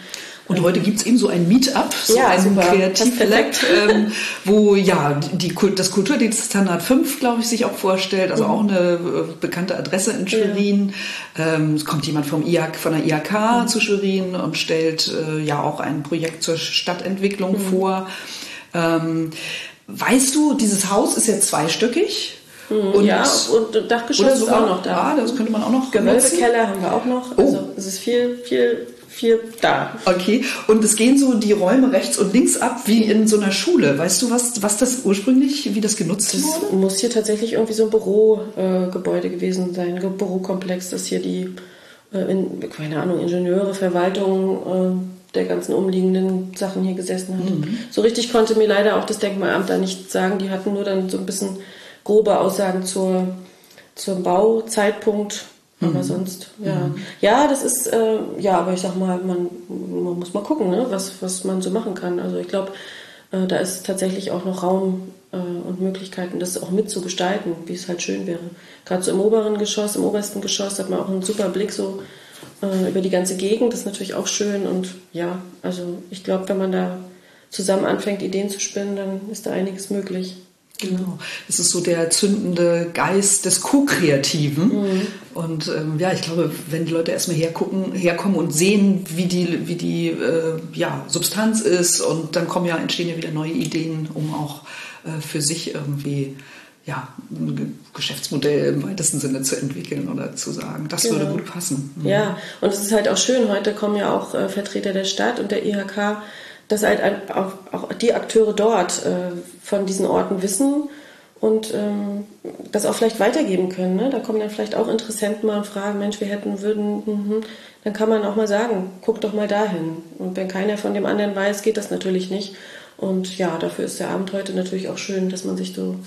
Und heute gibt es eben so ein Meetup, so ja, ein Kreativselect, ähm, wo ja die, das Kulturdienst Standard 5, glaube ich, sich auch vorstellt, also mhm. auch eine äh, bekannte Adresse in Schwerin. Ja. Ähm, es kommt jemand vom IAK, von der IAK mhm. zu Schwerin und stellt äh, ja auch ein Projekt zur Stadtentwicklung mhm. vor. Ähm, weißt du, dieses Haus ist jetzt zweistöckig. Mhm. Und ja, und Dachgeschoss ist auch noch da. Ah, das könnte man auch noch Gewölbekeller haben wir auch noch. Also oh. es ist viel, viel viel da. Okay, und es gehen so die Räume rechts und links ab wie in so einer Schule. Weißt du, was, was das ursprünglich, wie das genutzt das wurde? muss hier tatsächlich irgendwie so ein Bürogebäude äh, gewesen sein, ein Bürokomplex, das hier die, äh, in, keine Ahnung, Ingenieure, Verwaltung äh, der ganzen umliegenden Sachen hier gesessen hat. Mhm. So richtig konnte mir leider auch das Denkmalamt da nicht sagen. Die hatten nur dann so ein bisschen grobe Aussagen zur, zum Bauzeitpunkt Aber mhm. sonst, ja. Mhm. Ja, das ist, äh, ja, aber ich sag mal, man, man muss mal gucken, ne, was, was man so machen kann. Also ich glaube, äh, da ist tatsächlich auch noch Raum äh, und Möglichkeiten, das auch mitzugestalten, wie es halt schön wäre. Gerade so im oberen Geschoss, im obersten Geschoss hat man auch einen super Blick so äh, über die ganze Gegend. Das ist natürlich auch schön und ja, also ich glaube, wenn man da zusammen anfängt, Ideen zu spinnen, dann ist da einiges möglich. Genau. Es ist so der zündende Geist des Co-Kreativen. Mhm. Und ähm, ja, ich glaube, wenn die Leute erstmal hergucken, herkommen und sehen, wie die, wie die äh, ja, Substanz ist, und dann kommen ja, entstehen ja wieder neue Ideen, um auch äh, für sich irgendwie ja, ein Geschäftsmodell im weitesten Sinne zu entwickeln oder zu sagen. Das genau. würde gut passen. Mhm. Ja, und es ist halt auch schön, heute kommen ja auch äh, Vertreter der Stadt und der IHK dass halt auch, auch die Akteure dort äh, von diesen Orten wissen und ähm, das auch vielleicht weitergeben können. Ne? Da kommen dann vielleicht auch Interessenten mal und fragen, Mensch, wir hätten, würden, hm, dann kann man auch mal sagen, guck doch mal dahin. Und wenn keiner von dem anderen weiß, geht das natürlich nicht. Und ja, dafür ist der Abend heute natürlich auch schön, dass man sich so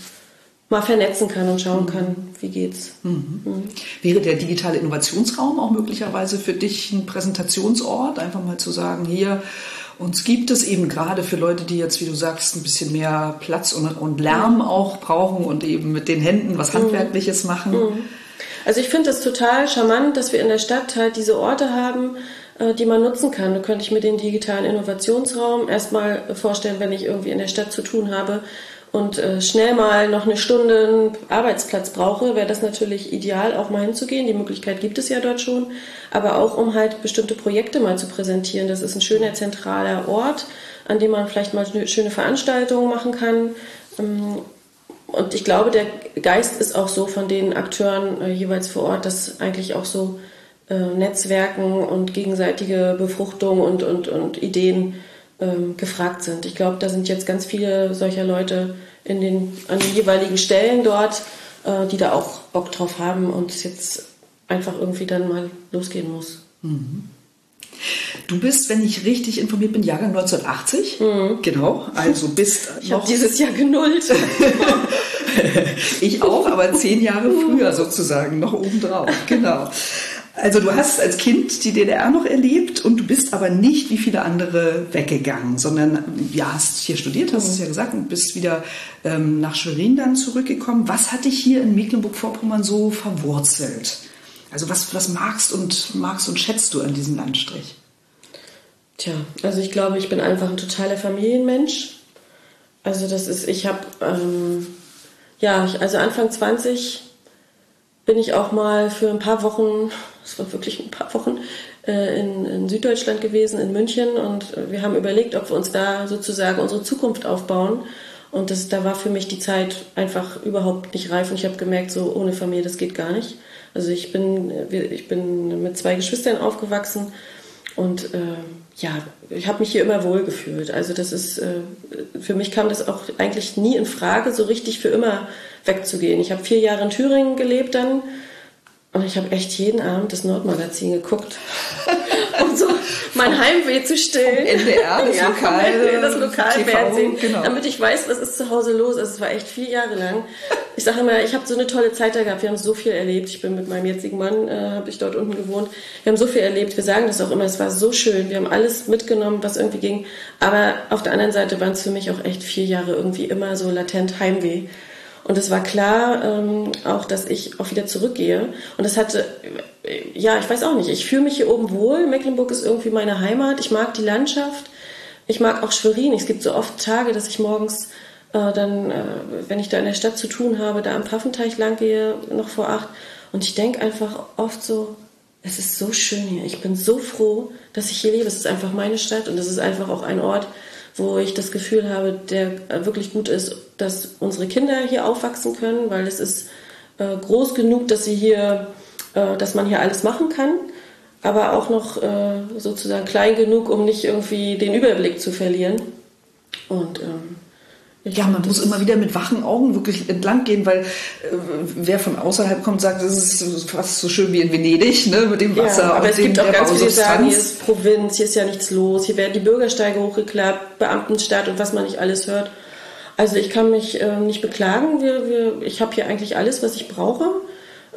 mal vernetzen kann und schauen mhm. kann, wie geht's. Mhm. Mhm. Wäre der digitale Innovationsraum auch möglicherweise für dich ein Präsentationsort, einfach mal zu sagen, hier uns gibt es eben gerade für Leute, die jetzt, wie du sagst, ein bisschen mehr Platz und, und Lärm auch brauchen und eben mit den Händen was mhm. Handwerkliches machen. Mhm. Also ich finde es total charmant, dass wir in der Stadt halt diese Orte haben, äh, die man nutzen kann. Da könnte ich mir den digitalen Innovationsraum erstmal vorstellen, wenn ich irgendwie in der Stadt zu tun habe und äh, schnell mal noch eine Stunde einen Arbeitsplatz brauche, wäre das natürlich ideal, auch mal hinzugehen. Die Möglichkeit gibt es ja dort schon, aber auch um halt bestimmte Projekte mal zu präsentieren. Das ist ein schöner zentraler Ort, an dem man vielleicht mal eine schöne Veranstaltung machen kann. Ähm, und ich glaube, der Geist ist auch so von den Akteuren äh, jeweils vor Ort, dass eigentlich auch so äh, Netzwerken und gegenseitige Befruchtung und, und, und Ideen ähm, gefragt sind. Ich glaube, da sind jetzt ganz viele solcher Leute in den, an den jeweiligen Stellen dort, äh, die da auch Bock drauf haben und es jetzt einfach irgendwie dann mal losgehen muss. Mhm. Du bist, wenn ich richtig informiert bin, Jahrgang 1980. Mhm. Genau, also bist ich noch dieses Jahr genullt. ich auch, aber zehn Jahre früher sozusagen, noch obendrauf. Genau. Also du hast als Kind die DDR noch erlebt und du bist aber nicht wie viele andere weggegangen, sondern ja, hast hier studiert, hast es ja gesagt, und bist wieder ähm, nach Schwerin dann zurückgekommen. Was hat dich hier in Mecklenburg-Vorpommern so verwurzelt? Also was, was magst und magst und schätzt du an diesem Landstrich? Tja, also ich glaube, ich bin einfach ein totaler Familienmensch. Also das ist, ich habe, ähm, ja, also Anfang 20 bin ich auch mal für ein paar Wochen, es war wirklich ein paar Wochen, äh, in, in, Süddeutschland gewesen, in München. Und wir haben überlegt, ob wir uns da sozusagen unsere Zukunft aufbauen. Und das, da war für mich die Zeit einfach überhaupt nicht reif. Und ich habe gemerkt, so ohne Familie, das geht gar nicht. Also ich bin, ich bin mit zwei Geschwistern aufgewachsen und äh, ja, ich habe mich hier immer wohl gefühlt. Also das ist, äh, für mich kam das auch eigentlich nie in Frage, so richtig für immer wegzugehen. Ich habe vier Jahre in Thüringen gelebt dann und ich habe echt jeden Abend das Nordmagazin geguckt, um so mein Heimweh zu stillen. NDR, das ja, Lokal, das Lokalfernsehen, genau. damit ich weiß, was ist zu Hause los. Also es war echt vier Jahre lang. Ich sage immer, ich habe so eine tolle Zeit da gehabt. Wir haben so viel erlebt. Ich bin mit meinem jetzigen Mann, äh, habe ich dort unten gewohnt. Wir haben so viel erlebt. Wir sagen das auch immer. Es war so schön. Wir haben alles mitgenommen, was irgendwie ging. Aber auf der anderen Seite waren es für mich auch echt vier Jahre irgendwie immer so latent Heimweh. Und es war klar ähm, auch, dass ich auch wieder zurückgehe. Und das hatte, ja, ich weiß auch nicht, ich fühle mich hier oben wohl. Mecklenburg ist irgendwie meine Heimat. Ich mag die Landschaft. Ich mag auch Schwerin. Es gibt so oft Tage, dass ich morgens äh, dann, äh, wenn ich da in der Stadt zu tun habe, da am Pfaffenteich lang gehe, noch vor acht. Und ich denke einfach oft so, es ist so schön hier. Ich bin so froh, dass ich hier lebe. Es ist einfach meine Stadt und es ist einfach auch ein Ort, wo ich das Gefühl habe, der wirklich gut ist, dass unsere Kinder hier aufwachsen können, weil es ist äh, groß genug, dass sie hier, äh, dass man hier alles machen kann, aber auch noch äh, sozusagen klein genug, um nicht irgendwie den Überblick zu verlieren. Und ähm, ja, man muss immer wieder mit wachen Augen wirklich entlang gehen, weil äh, wer von außerhalb kommt, sagt, das ist fast so schön wie in Venedig, ne, mit dem Wasser. Ja, aber es gibt auch ganz viele, sagen, hier ist Provinz, hier ist ja nichts los, hier werden die Bürgersteige hochgeklappt, Beamtenstadt und was man nicht alles hört. Also ich kann mich äh, nicht beklagen. Wir, wir, ich habe hier eigentlich alles, was ich brauche.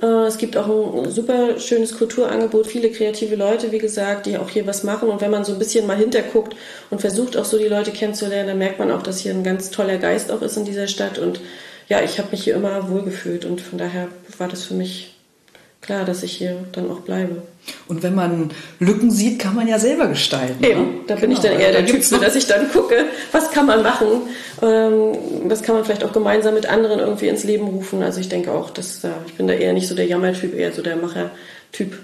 Äh, es gibt auch ein super schönes Kulturangebot, viele kreative Leute, wie gesagt, die auch hier was machen. Und wenn man so ein bisschen mal hinterguckt und versucht auch so die Leute kennenzulernen, dann merkt man auch, dass hier ein ganz toller Geist auch ist in dieser Stadt. Und ja, ich habe mich hier immer wohlgefühlt und von daher war das für mich klar, dass ich hier dann auch bleibe. Und wenn man Lücken sieht, kann man ja selber gestalten. Eben, ne? da bin genau, ich dann eher der Typ, dass ich dann gucke, was kann man machen, ähm, was kann man vielleicht auch gemeinsam mit anderen irgendwie ins Leben rufen. Also ich denke auch, dass äh, ich bin da eher nicht so der Jammertyp, eher so der Machertyp.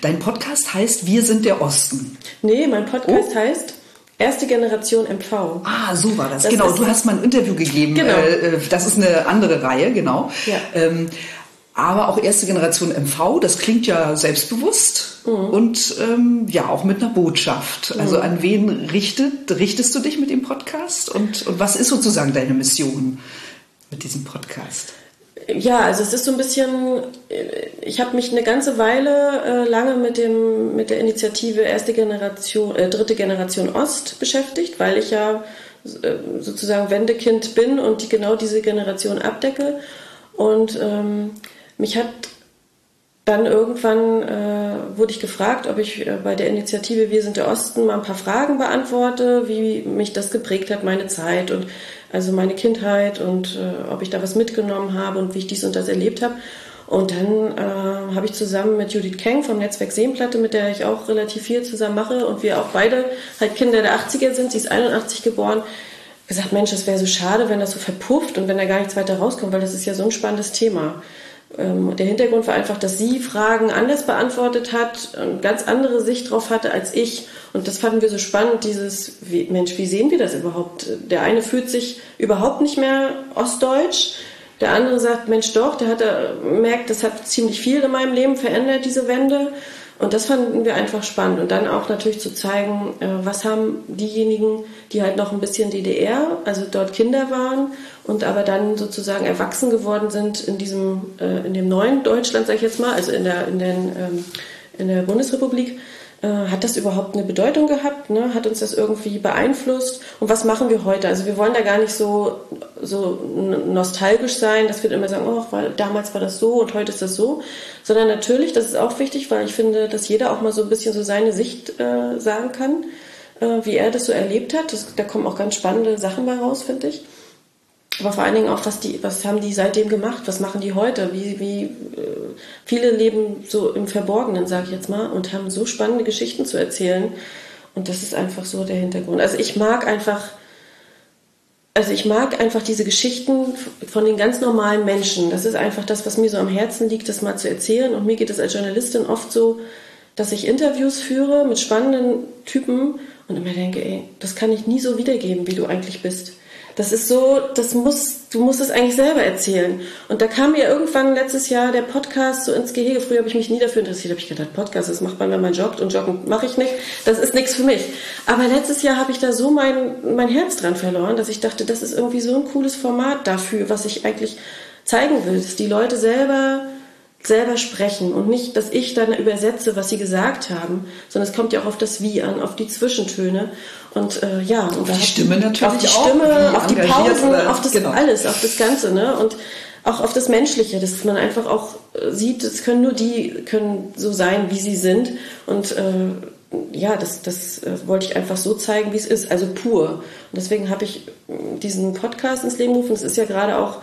Dein Podcast heißt Wir sind der Osten. Nee, mein Podcast oh. heißt Erste Generation MV. Ah, so war das. das genau, du hast mal ein Interview gegeben. Genau. Äh, äh, das ist eine andere Reihe, genau. Ja. Ähm, aber auch erste Generation MV, das klingt ja selbstbewusst mhm. und ähm, ja auch mit einer Botschaft. Also mhm. an wen richtet, richtest du dich mit dem Podcast und, und was ist sozusagen deine Mission mit diesem Podcast? Ja, also es ist so ein bisschen, ich habe mich eine ganze Weile äh, lange mit, dem, mit der Initiative Erste Generation, äh, Dritte Generation Ost beschäftigt, weil ich ja äh, sozusagen Wendekind bin und die, genau diese Generation abdecke. Und ähm, mich hat dann irgendwann äh, wurde ich gefragt, ob ich äh, bei der Initiative Wir sind der Osten mal ein paar Fragen beantworte, wie mich das geprägt hat, meine Zeit und also meine Kindheit und äh, ob ich da was mitgenommen habe und wie ich dies und das erlebt habe. Und dann äh, habe ich zusammen mit Judith Keng vom Netzwerk Seenplatte, mit der ich auch relativ viel zusammen mache und wir auch beide halt Kinder der 80er sind, sie ist 81 geboren, gesagt, Mensch, das wäre so schade, wenn das so verpufft und wenn da gar nichts weiter rauskommt, weil das ist ja so ein spannendes Thema. Ähm, der Hintergrund war einfach, dass sie Fragen anders beantwortet hat, eine ganz andere Sicht drauf hatte als ich. Und das fanden wir so spannend, dieses, wie, Mensch, wie sehen wir das überhaupt? Der eine fühlt sich überhaupt nicht mehr ostdeutsch. Der andere sagt, Mensch, doch, der hat merkt, das hat ziemlich viel in meinem Leben verändert, diese Wende. Und das fanden wir einfach spannend. Und dann auch natürlich zu zeigen, äh, was haben diejenigen, die halt noch ein bisschen DDR, also dort Kinder waren und aber dann sozusagen erwachsen geworden sind in diesem, äh, in dem neuen Deutschland, sage ich jetzt mal, also in der, in den, ähm, in der Bundesrepublik, hat das überhaupt eine Bedeutung gehabt? Ne? Hat uns das irgendwie beeinflusst? Und was machen wir heute? Also wir wollen da gar nicht so, so nostalgisch sein, dass wir immer sagen, oh, weil damals war das so und heute ist das so, sondern natürlich, das ist auch wichtig, weil ich finde, dass jeder auch mal so ein bisschen so seine Sicht äh, sagen kann, äh, wie er das so erlebt hat. Das, da kommen auch ganz spannende Sachen bei raus, finde ich. Aber vor allen Dingen auch, was, die, was haben die seitdem gemacht? Was machen die heute? Wie, wie äh, viele leben so im Verborgenen, sage ich jetzt mal, und haben so spannende Geschichten zu erzählen. Und das ist einfach so der Hintergrund. Also ich mag einfach, also ich mag einfach diese Geschichten von den ganz normalen Menschen. Das ist einfach das, was mir so am Herzen liegt, das mal zu erzählen. Und mir geht es als Journalistin oft so, dass ich Interviews führe mit spannenden Typen und immer denke, ey, das kann ich nie so wiedergeben, wie du eigentlich bist. Das ist so, das muss, du musst es eigentlich selber erzählen. Und da kam mir irgendwann letztes Jahr der Podcast so ins Gehege. Früher habe ich mich nie dafür interessiert, habe ich gedacht, Podcast, das macht man, wenn man joggt und joggen mache ich nicht. Das ist nichts für mich. Aber letztes Jahr habe ich da so mein, mein Herz dran verloren, dass ich dachte, das ist irgendwie so ein cooles Format dafür, was ich eigentlich zeigen will, dass die Leute selber selber sprechen und nicht, dass ich dann übersetze, was sie gesagt haben, sondern es kommt ja auch auf das Wie an, auf die Zwischentöne und äh, ja und auf die Stimme natürlich auf die Stimme, auf die Pausen, auf das genau. alles, auf das Ganze, ne und auch auf das Menschliche, dass man einfach auch äh, sieht, es können nur die können so sein, wie sie sind und äh, ja, das, das äh, wollte ich einfach so zeigen, wie es ist, also pur. Und deswegen habe ich diesen Podcast ins Leben gerufen. Es ist ja gerade auch äh,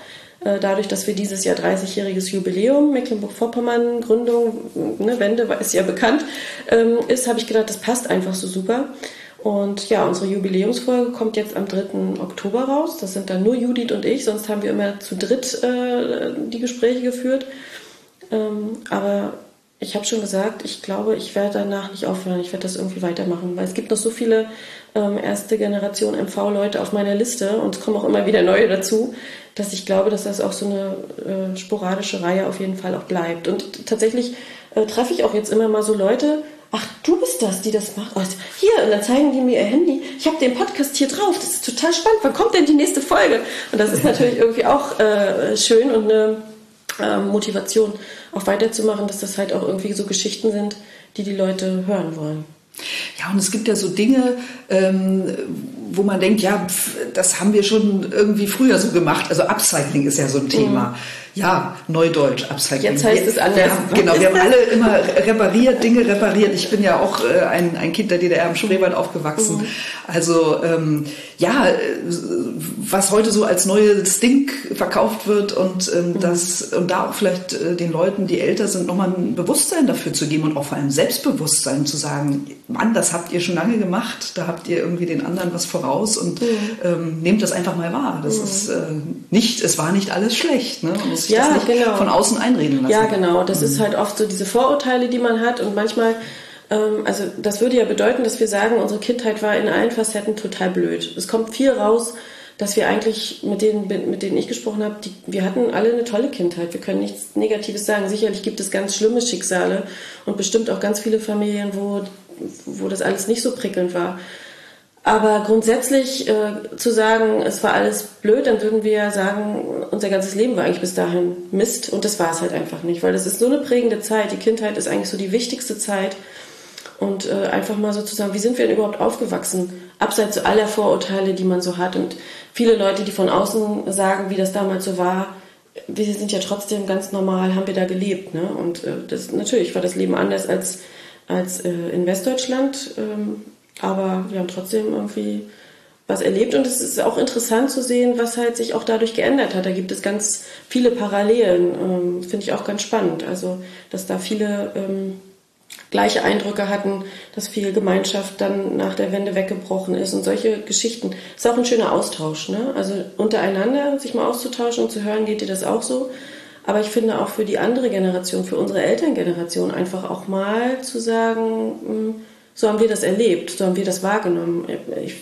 dadurch, dass wir dieses Jahr 30-jähriges Jubiläum, Mecklenburg-Vorpommern, Gründung, ne, Wende ist ja bekannt, ähm, ist, habe ich gedacht, das passt einfach so super. Und ja, unsere Jubiläumsfolge kommt jetzt am 3. Oktober raus. Das sind dann nur Judith und ich, sonst haben wir immer zu dritt äh, die Gespräche geführt. Ähm, aber ich habe schon gesagt, ich glaube, ich werde danach nicht aufhören. Ich werde das irgendwie weitermachen, weil es gibt noch so viele ähm, erste Generation MV-Leute auf meiner Liste und es kommen auch immer wieder neue dazu, dass ich glaube, dass das auch so eine äh, sporadische Reihe auf jeden Fall auch bleibt. Und tatsächlich äh, treffe ich auch jetzt immer mal so Leute, ach, du bist das, die das macht. Oh, hier, und dann zeigen die mir ihr Handy. Ich habe den Podcast hier drauf. Das ist total spannend. Wann kommt denn die nächste Folge? Und das ist natürlich irgendwie auch äh, schön und eine äh, Motivation, auch weiterzumachen, dass das halt auch irgendwie so Geschichten sind, die die Leute hören wollen. Ja, und es gibt ja so Dinge, ähm, wo man denkt, ja, das haben wir schon irgendwie früher so gemacht. Also Upcycling ist ja so ein Thema. Mhm. Ja, Neudeutsch, Upcycling. Jetzt heißt es anders. Wir haben, genau, wir haben alle immer repariert, Dinge repariert. Ich bin ja auch äh, ein, ein Kind der DDR im Spreewald aufgewachsen. Mhm. Also ähm, ja, äh, was heute so als neues Ding verkauft wird und ähm, mhm. das und da auch vielleicht äh, den Leuten, die älter sind, nochmal ein Bewusstsein dafür zu geben und auch vor allem Selbstbewusstsein zu sagen, Mann, das habt ihr schon lange gemacht, da habt ihr irgendwie den anderen was voraus und mhm. ähm, nehmt das einfach mal wahr. Das mhm. ist äh, nicht, es war nicht alles schlecht. Ne? Man muss sich ja, das nicht genau. von außen einreden lassen. Ja, genau. Das ist mhm. halt oft so diese Vorurteile, die man hat und manchmal ähm, also das würde ja bedeuten, dass wir sagen, unsere Kindheit war in allen Facetten total blöd. Es kommt viel raus, dass wir eigentlich mit denen, mit denen ich gesprochen habe, die, wir hatten alle eine tolle Kindheit. Wir können nichts Negatives sagen. Sicherlich gibt es ganz schlimme Schicksale und bestimmt auch ganz viele Familien, wo, wo das alles nicht so prickelnd war. Aber grundsätzlich äh, zu sagen, es war alles blöd, dann würden wir sagen, unser ganzes Leben war eigentlich bis dahin Mist und das war es halt einfach nicht, weil das ist so eine prägende Zeit. Die Kindheit ist eigentlich so die wichtigste Zeit und äh, einfach mal sozusagen, wie sind wir denn überhaupt aufgewachsen, abseits aller Vorurteile, die man so hat und viele Leute, die von außen sagen, wie das damals so war, wir sind ja trotzdem ganz normal, haben wir da gelebt, ne? Und äh, das natürlich war das Leben anders als als äh, in Westdeutschland, ähm, aber wir haben trotzdem irgendwie was erlebt und es ist auch interessant zu sehen, was halt sich auch dadurch geändert hat. Da gibt es ganz viele Parallelen, ähm, finde ich auch ganz spannend. Also, dass da viele ähm, gleiche Eindrücke hatten, dass viel Gemeinschaft dann nach der Wende weggebrochen ist und solche Geschichten. Ist auch ein schöner Austausch, ne? Also untereinander sich mal auszutauschen und zu hören, geht dir das auch so? Aber ich finde auch für die andere Generation, für unsere Elterngeneration einfach auch mal zu sagen, hm, so haben wir das erlebt, so haben wir das wahrgenommen. Ich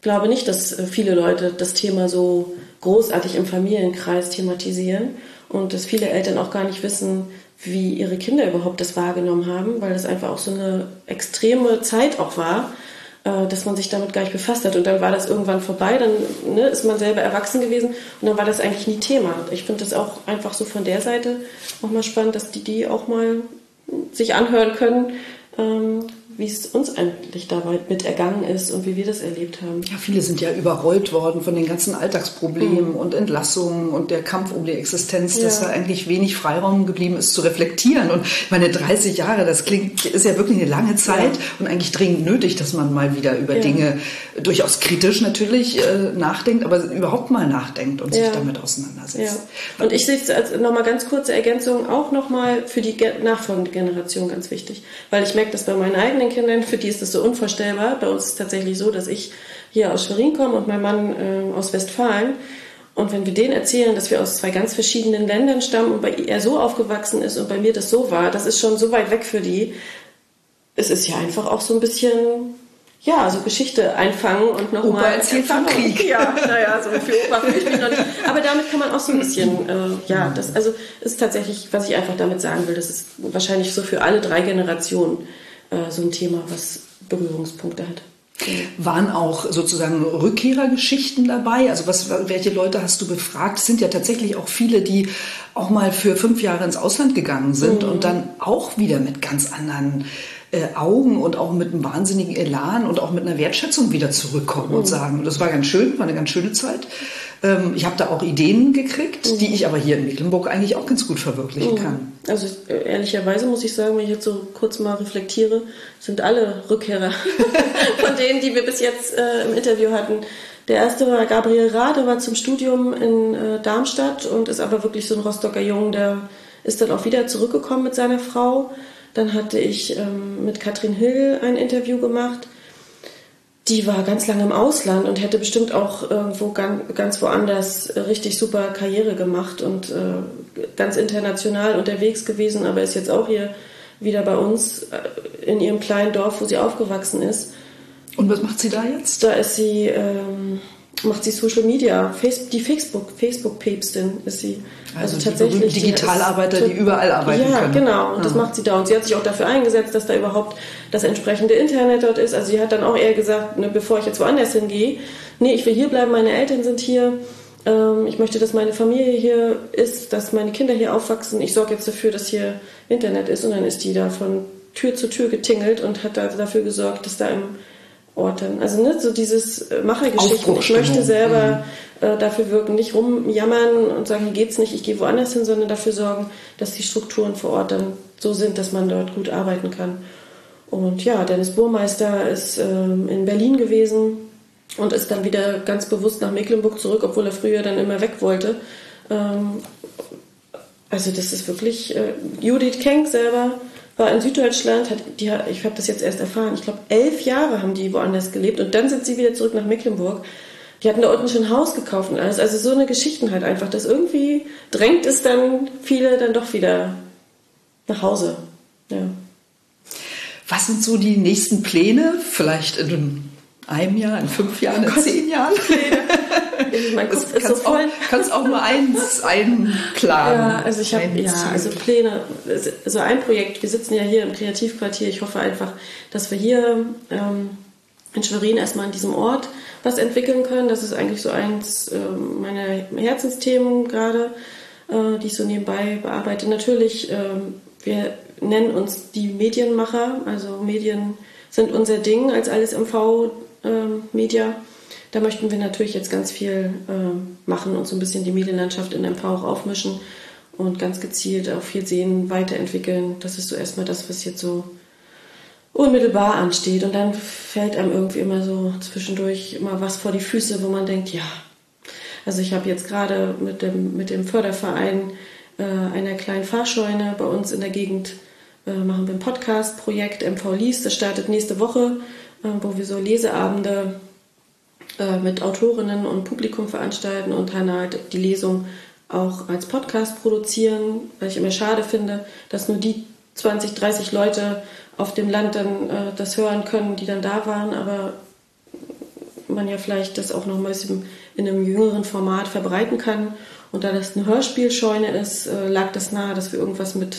glaube nicht, dass viele Leute das Thema so großartig im Familienkreis thematisieren und dass viele Eltern auch gar nicht wissen, wie ihre Kinder überhaupt das wahrgenommen haben, weil das einfach auch so eine extreme Zeit auch war, äh, dass man sich damit gar nicht befasst hat. Und dann war das irgendwann vorbei, dann ne, ist man selber erwachsen gewesen und dann war das eigentlich nie Thema. Ich finde das auch einfach so von der Seite auch mal spannend, dass die die auch mal sich anhören können, ähm, wie es uns eigentlich dabei mit ergangen ist und wie wir das erlebt haben. Ja, viele sind ja überrollt worden von den ganzen Alltagsproblemen mhm. und Entlassungen und der Kampf um die Existenz, ja. dass da eigentlich wenig Freiraum geblieben ist zu reflektieren. Und meine 30 Jahre, das klingt, ist ja wirklich eine lange Zeit ja. und eigentlich dringend nötig, dass man mal wieder über ja. Dinge durchaus kritisch natürlich äh, nachdenkt, aber überhaupt mal nachdenkt und sich damit auseinandersetzt. Und ich sehe es als nochmal ganz kurze Ergänzung auch nochmal für die nachfolgende Generation ganz wichtig, weil ich merke das bei meinen eigenen Kindern, für die ist das so unvorstellbar. Bei uns ist es tatsächlich so, dass ich hier aus Schwerin komme und mein Mann äh, aus Westfalen. Und wenn wir denen erzählen, dass wir aus zwei ganz verschiedenen Ländern stammen und bei er so aufgewachsen ist und bei mir das so war, das ist schon so weit weg für die. Es ist ja einfach auch so ein bisschen ja, also Geschichte einfangen und nochmal. Erzählt vom Krieg. Ja, naja, so viel Opa fühle ich mich noch nicht. Aber damit kann man auch so ein bisschen, äh, ja, das also ist tatsächlich, was ich einfach damit sagen will, das ist wahrscheinlich so für alle drei Generationen äh, so ein Thema, was Berührungspunkte hat. Waren auch sozusagen Rückkehrergeschichten dabei? Also was, welche Leute hast du befragt? Es sind ja tatsächlich auch viele, die auch mal für fünf Jahre ins Ausland gegangen sind mhm. und dann auch wieder mit ganz anderen äh, Augen und auch mit einem wahnsinnigen Elan und auch mit einer Wertschätzung wieder zurückkommen mhm. und sagen, das war ganz schön, war eine ganz schöne Zeit. Ähm, ich habe da auch Ideen gekriegt, mhm. die ich aber hier in Mecklenburg eigentlich auch ganz gut verwirklichen mhm. kann. Also äh, ehrlicherweise muss ich sagen, wenn ich jetzt so kurz mal reflektiere, sind alle Rückkehrer von denen, die wir bis jetzt äh, im Interview hatten. Der erste war Gabriel Rade, war zum Studium in äh, Darmstadt und ist aber wirklich so ein Rostocker Jung, der ist dann auch wieder zurückgekommen mit seiner Frau. Dann hatte ich ähm, mit Katrin Hill ein Interview gemacht. Die war ganz lange im Ausland und hätte bestimmt auch irgendwo ganz, woanders richtig super Karriere gemacht und äh, ganz international unterwegs gewesen, aber ist jetzt auch hier wieder bei uns äh, in ihrem kleinen Dorf, wo sie aufgewachsen ist. Und was macht sie da jetzt? Da ist sie, ähm, macht sie Social Media, die Facebook, Facebook-Päpstin ist sie. Also, also tatsächlich. Die Digitalarbeiter, die überall arbeiten ja, können. Ja, genau. Und das macht sie da. Und sie hat sich auch dafür eingesetzt, dass da überhaupt das entsprechende Internet dort ist. Also sie hat dann auch eher gesagt, ne, bevor ich jetzt woanders hingehe, nee, ich will hier bleiben, meine Eltern sind hier. Ähm, ich möchte, dass meine Familie hier ist, dass meine Kinder hier aufwachsen. Ich sorge jetzt dafür, dass hier Internet ist. Und dann ist die da von Tür zu Tür getingelt und hat da dafür gesorgt, dass da im Orten. Also ne, so dieses äh, Machergeschichten. Ich möchte selber mhm. äh, dafür wirken, nicht rumjammern und sagen, hier geht's nicht, ich gehe woanders hin, sondern dafür sorgen, dass die Strukturen vor Ort dann so sind, dass man dort gut arbeiten kann. Und ja, Dennis Burmeister ist ähm, in Berlin gewesen und ist dann wieder ganz bewusst nach Mecklenburg zurück, obwohl er früher dann immer weg wollte. Ähm, also das ist wirklich, äh, Judith Kenk selber war in Süddeutschland, hat, die, ich habe das jetzt erst erfahren, ich glaube elf Jahre haben die woanders gelebt und dann sind sie wieder zurück nach Mecklenburg. Die hatten da unten schon ein Haus gekauft und alles. Also so eine Geschichten halt einfach, dass irgendwie drängt es dann viele dann doch wieder nach Hause. Ja. Was sind so die nächsten Pläne? Vielleicht in einem Jahr, in fünf Jahren, in zehn Jahren? Pläne. Mein Kopf ist so voll. Auch, kannst auch nur eins einplanen. Ja, also ich habe ja, also Pläne. So ein Projekt. Wir sitzen ja hier im Kreativquartier. Ich hoffe einfach, dass wir hier ähm, in Schwerin erstmal an diesem Ort was entwickeln können. Das ist eigentlich so eins äh, meiner Herzensthemen gerade, äh, die ich so nebenbei bearbeite. Natürlich, äh, wir nennen uns die Medienmacher. Also Medien sind unser Ding als alles MV-Media. Ähm, da möchten wir natürlich jetzt ganz viel äh, machen und so ein bisschen die Medienlandschaft in MV auch aufmischen und ganz gezielt auf viel Sehen weiterentwickeln. Das ist so erstmal das, was jetzt so unmittelbar ansteht. Und dann fällt einem irgendwie immer so zwischendurch immer was vor die Füße, wo man denkt, ja. Also ich habe jetzt gerade mit dem, mit dem Förderverein äh, einer kleinen Fahrscheune bei uns in der Gegend äh, machen wir ein Podcast-Projekt MV Lies. Das startet nächste Woche, äh, wo wir so Leseabende äh, mit Autorinnen und Publikum veranstalten und dann halt die Lesung auch als Podcast produzieren, weil ich immer schade finde, dass nur die 20, 30 Leute auf dem Land dann äh, das hören können, die dann da waren, aber man ja vielleicht das auch noch mal in einem jüngeren Format verbreiten kann. Und da das eine Hörspielscheune ist, äh, lag das nahe, dass wir irgendwas mit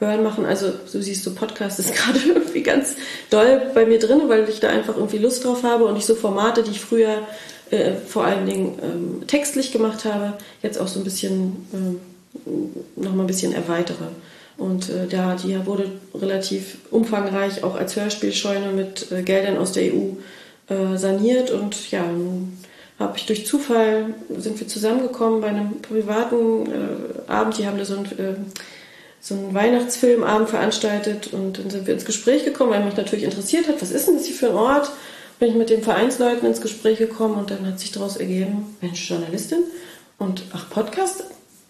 Hören machen. Also so siehst du, Podcast ist gerade irgendwie ganz doll bei mir drin, weil ich da einfach irgendwie Lust drauf habe und ich so Formate, die ich früher äh, vor allen Dingen ähm, textlich gemacht habe, jetzt auch so ein bisschen ähm, noch mal ein bisschen erweitere. Und äh, da, die wurde relativ umfangreich auch als Hörspielscheune mit äh, Geldern aus der EU äh, saniert und ja, habe ich durch Zufall sind wir zusammengekommen bei einem privaten äh, Abend. Die haben da so ein äh, so einen Weihnachtsfilmabend veranstaltet und dann sind wir ins Gespräch gekommen, weil mich natürlich interessiert hat, was ist denn das hier für ein Ort? Bin ich mit den Vereinsleuten ins Gespräch gekommen und dann hat sich daraus ergeben, Mensch, Journalistin und ach, Podcast?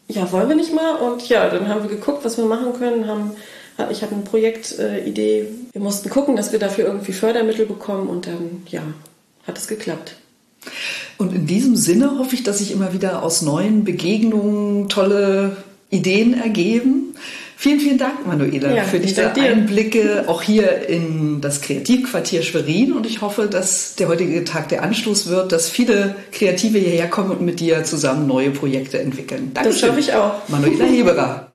Ja, wollen wir nicht mal? Und ja, dann haben wir geguckt, was wir machen können, haben ich habe eine Projektidee. Äh, wir mussten gucken, dass wir dafür irgendwie Fördermittel bekommen und dann, ja, hat es geklappt. Und in diesem Sinne hoffe ich, dass sich immer wieder aus neuen Begegnungen tolle Ideen ergeben. Vielen, vielen Dank, Manuela, ja, für diese Einblicke auch hier in das Kreativquartier Schwerin. Und ich hoffe, dass der heutige Tag der Anstoß wird, dass viele Kreative hierher kommen und mit dir zusammen neue Projekte entwickeln. Dankeschön. Das hoffe ich auch. Manuela Heberer.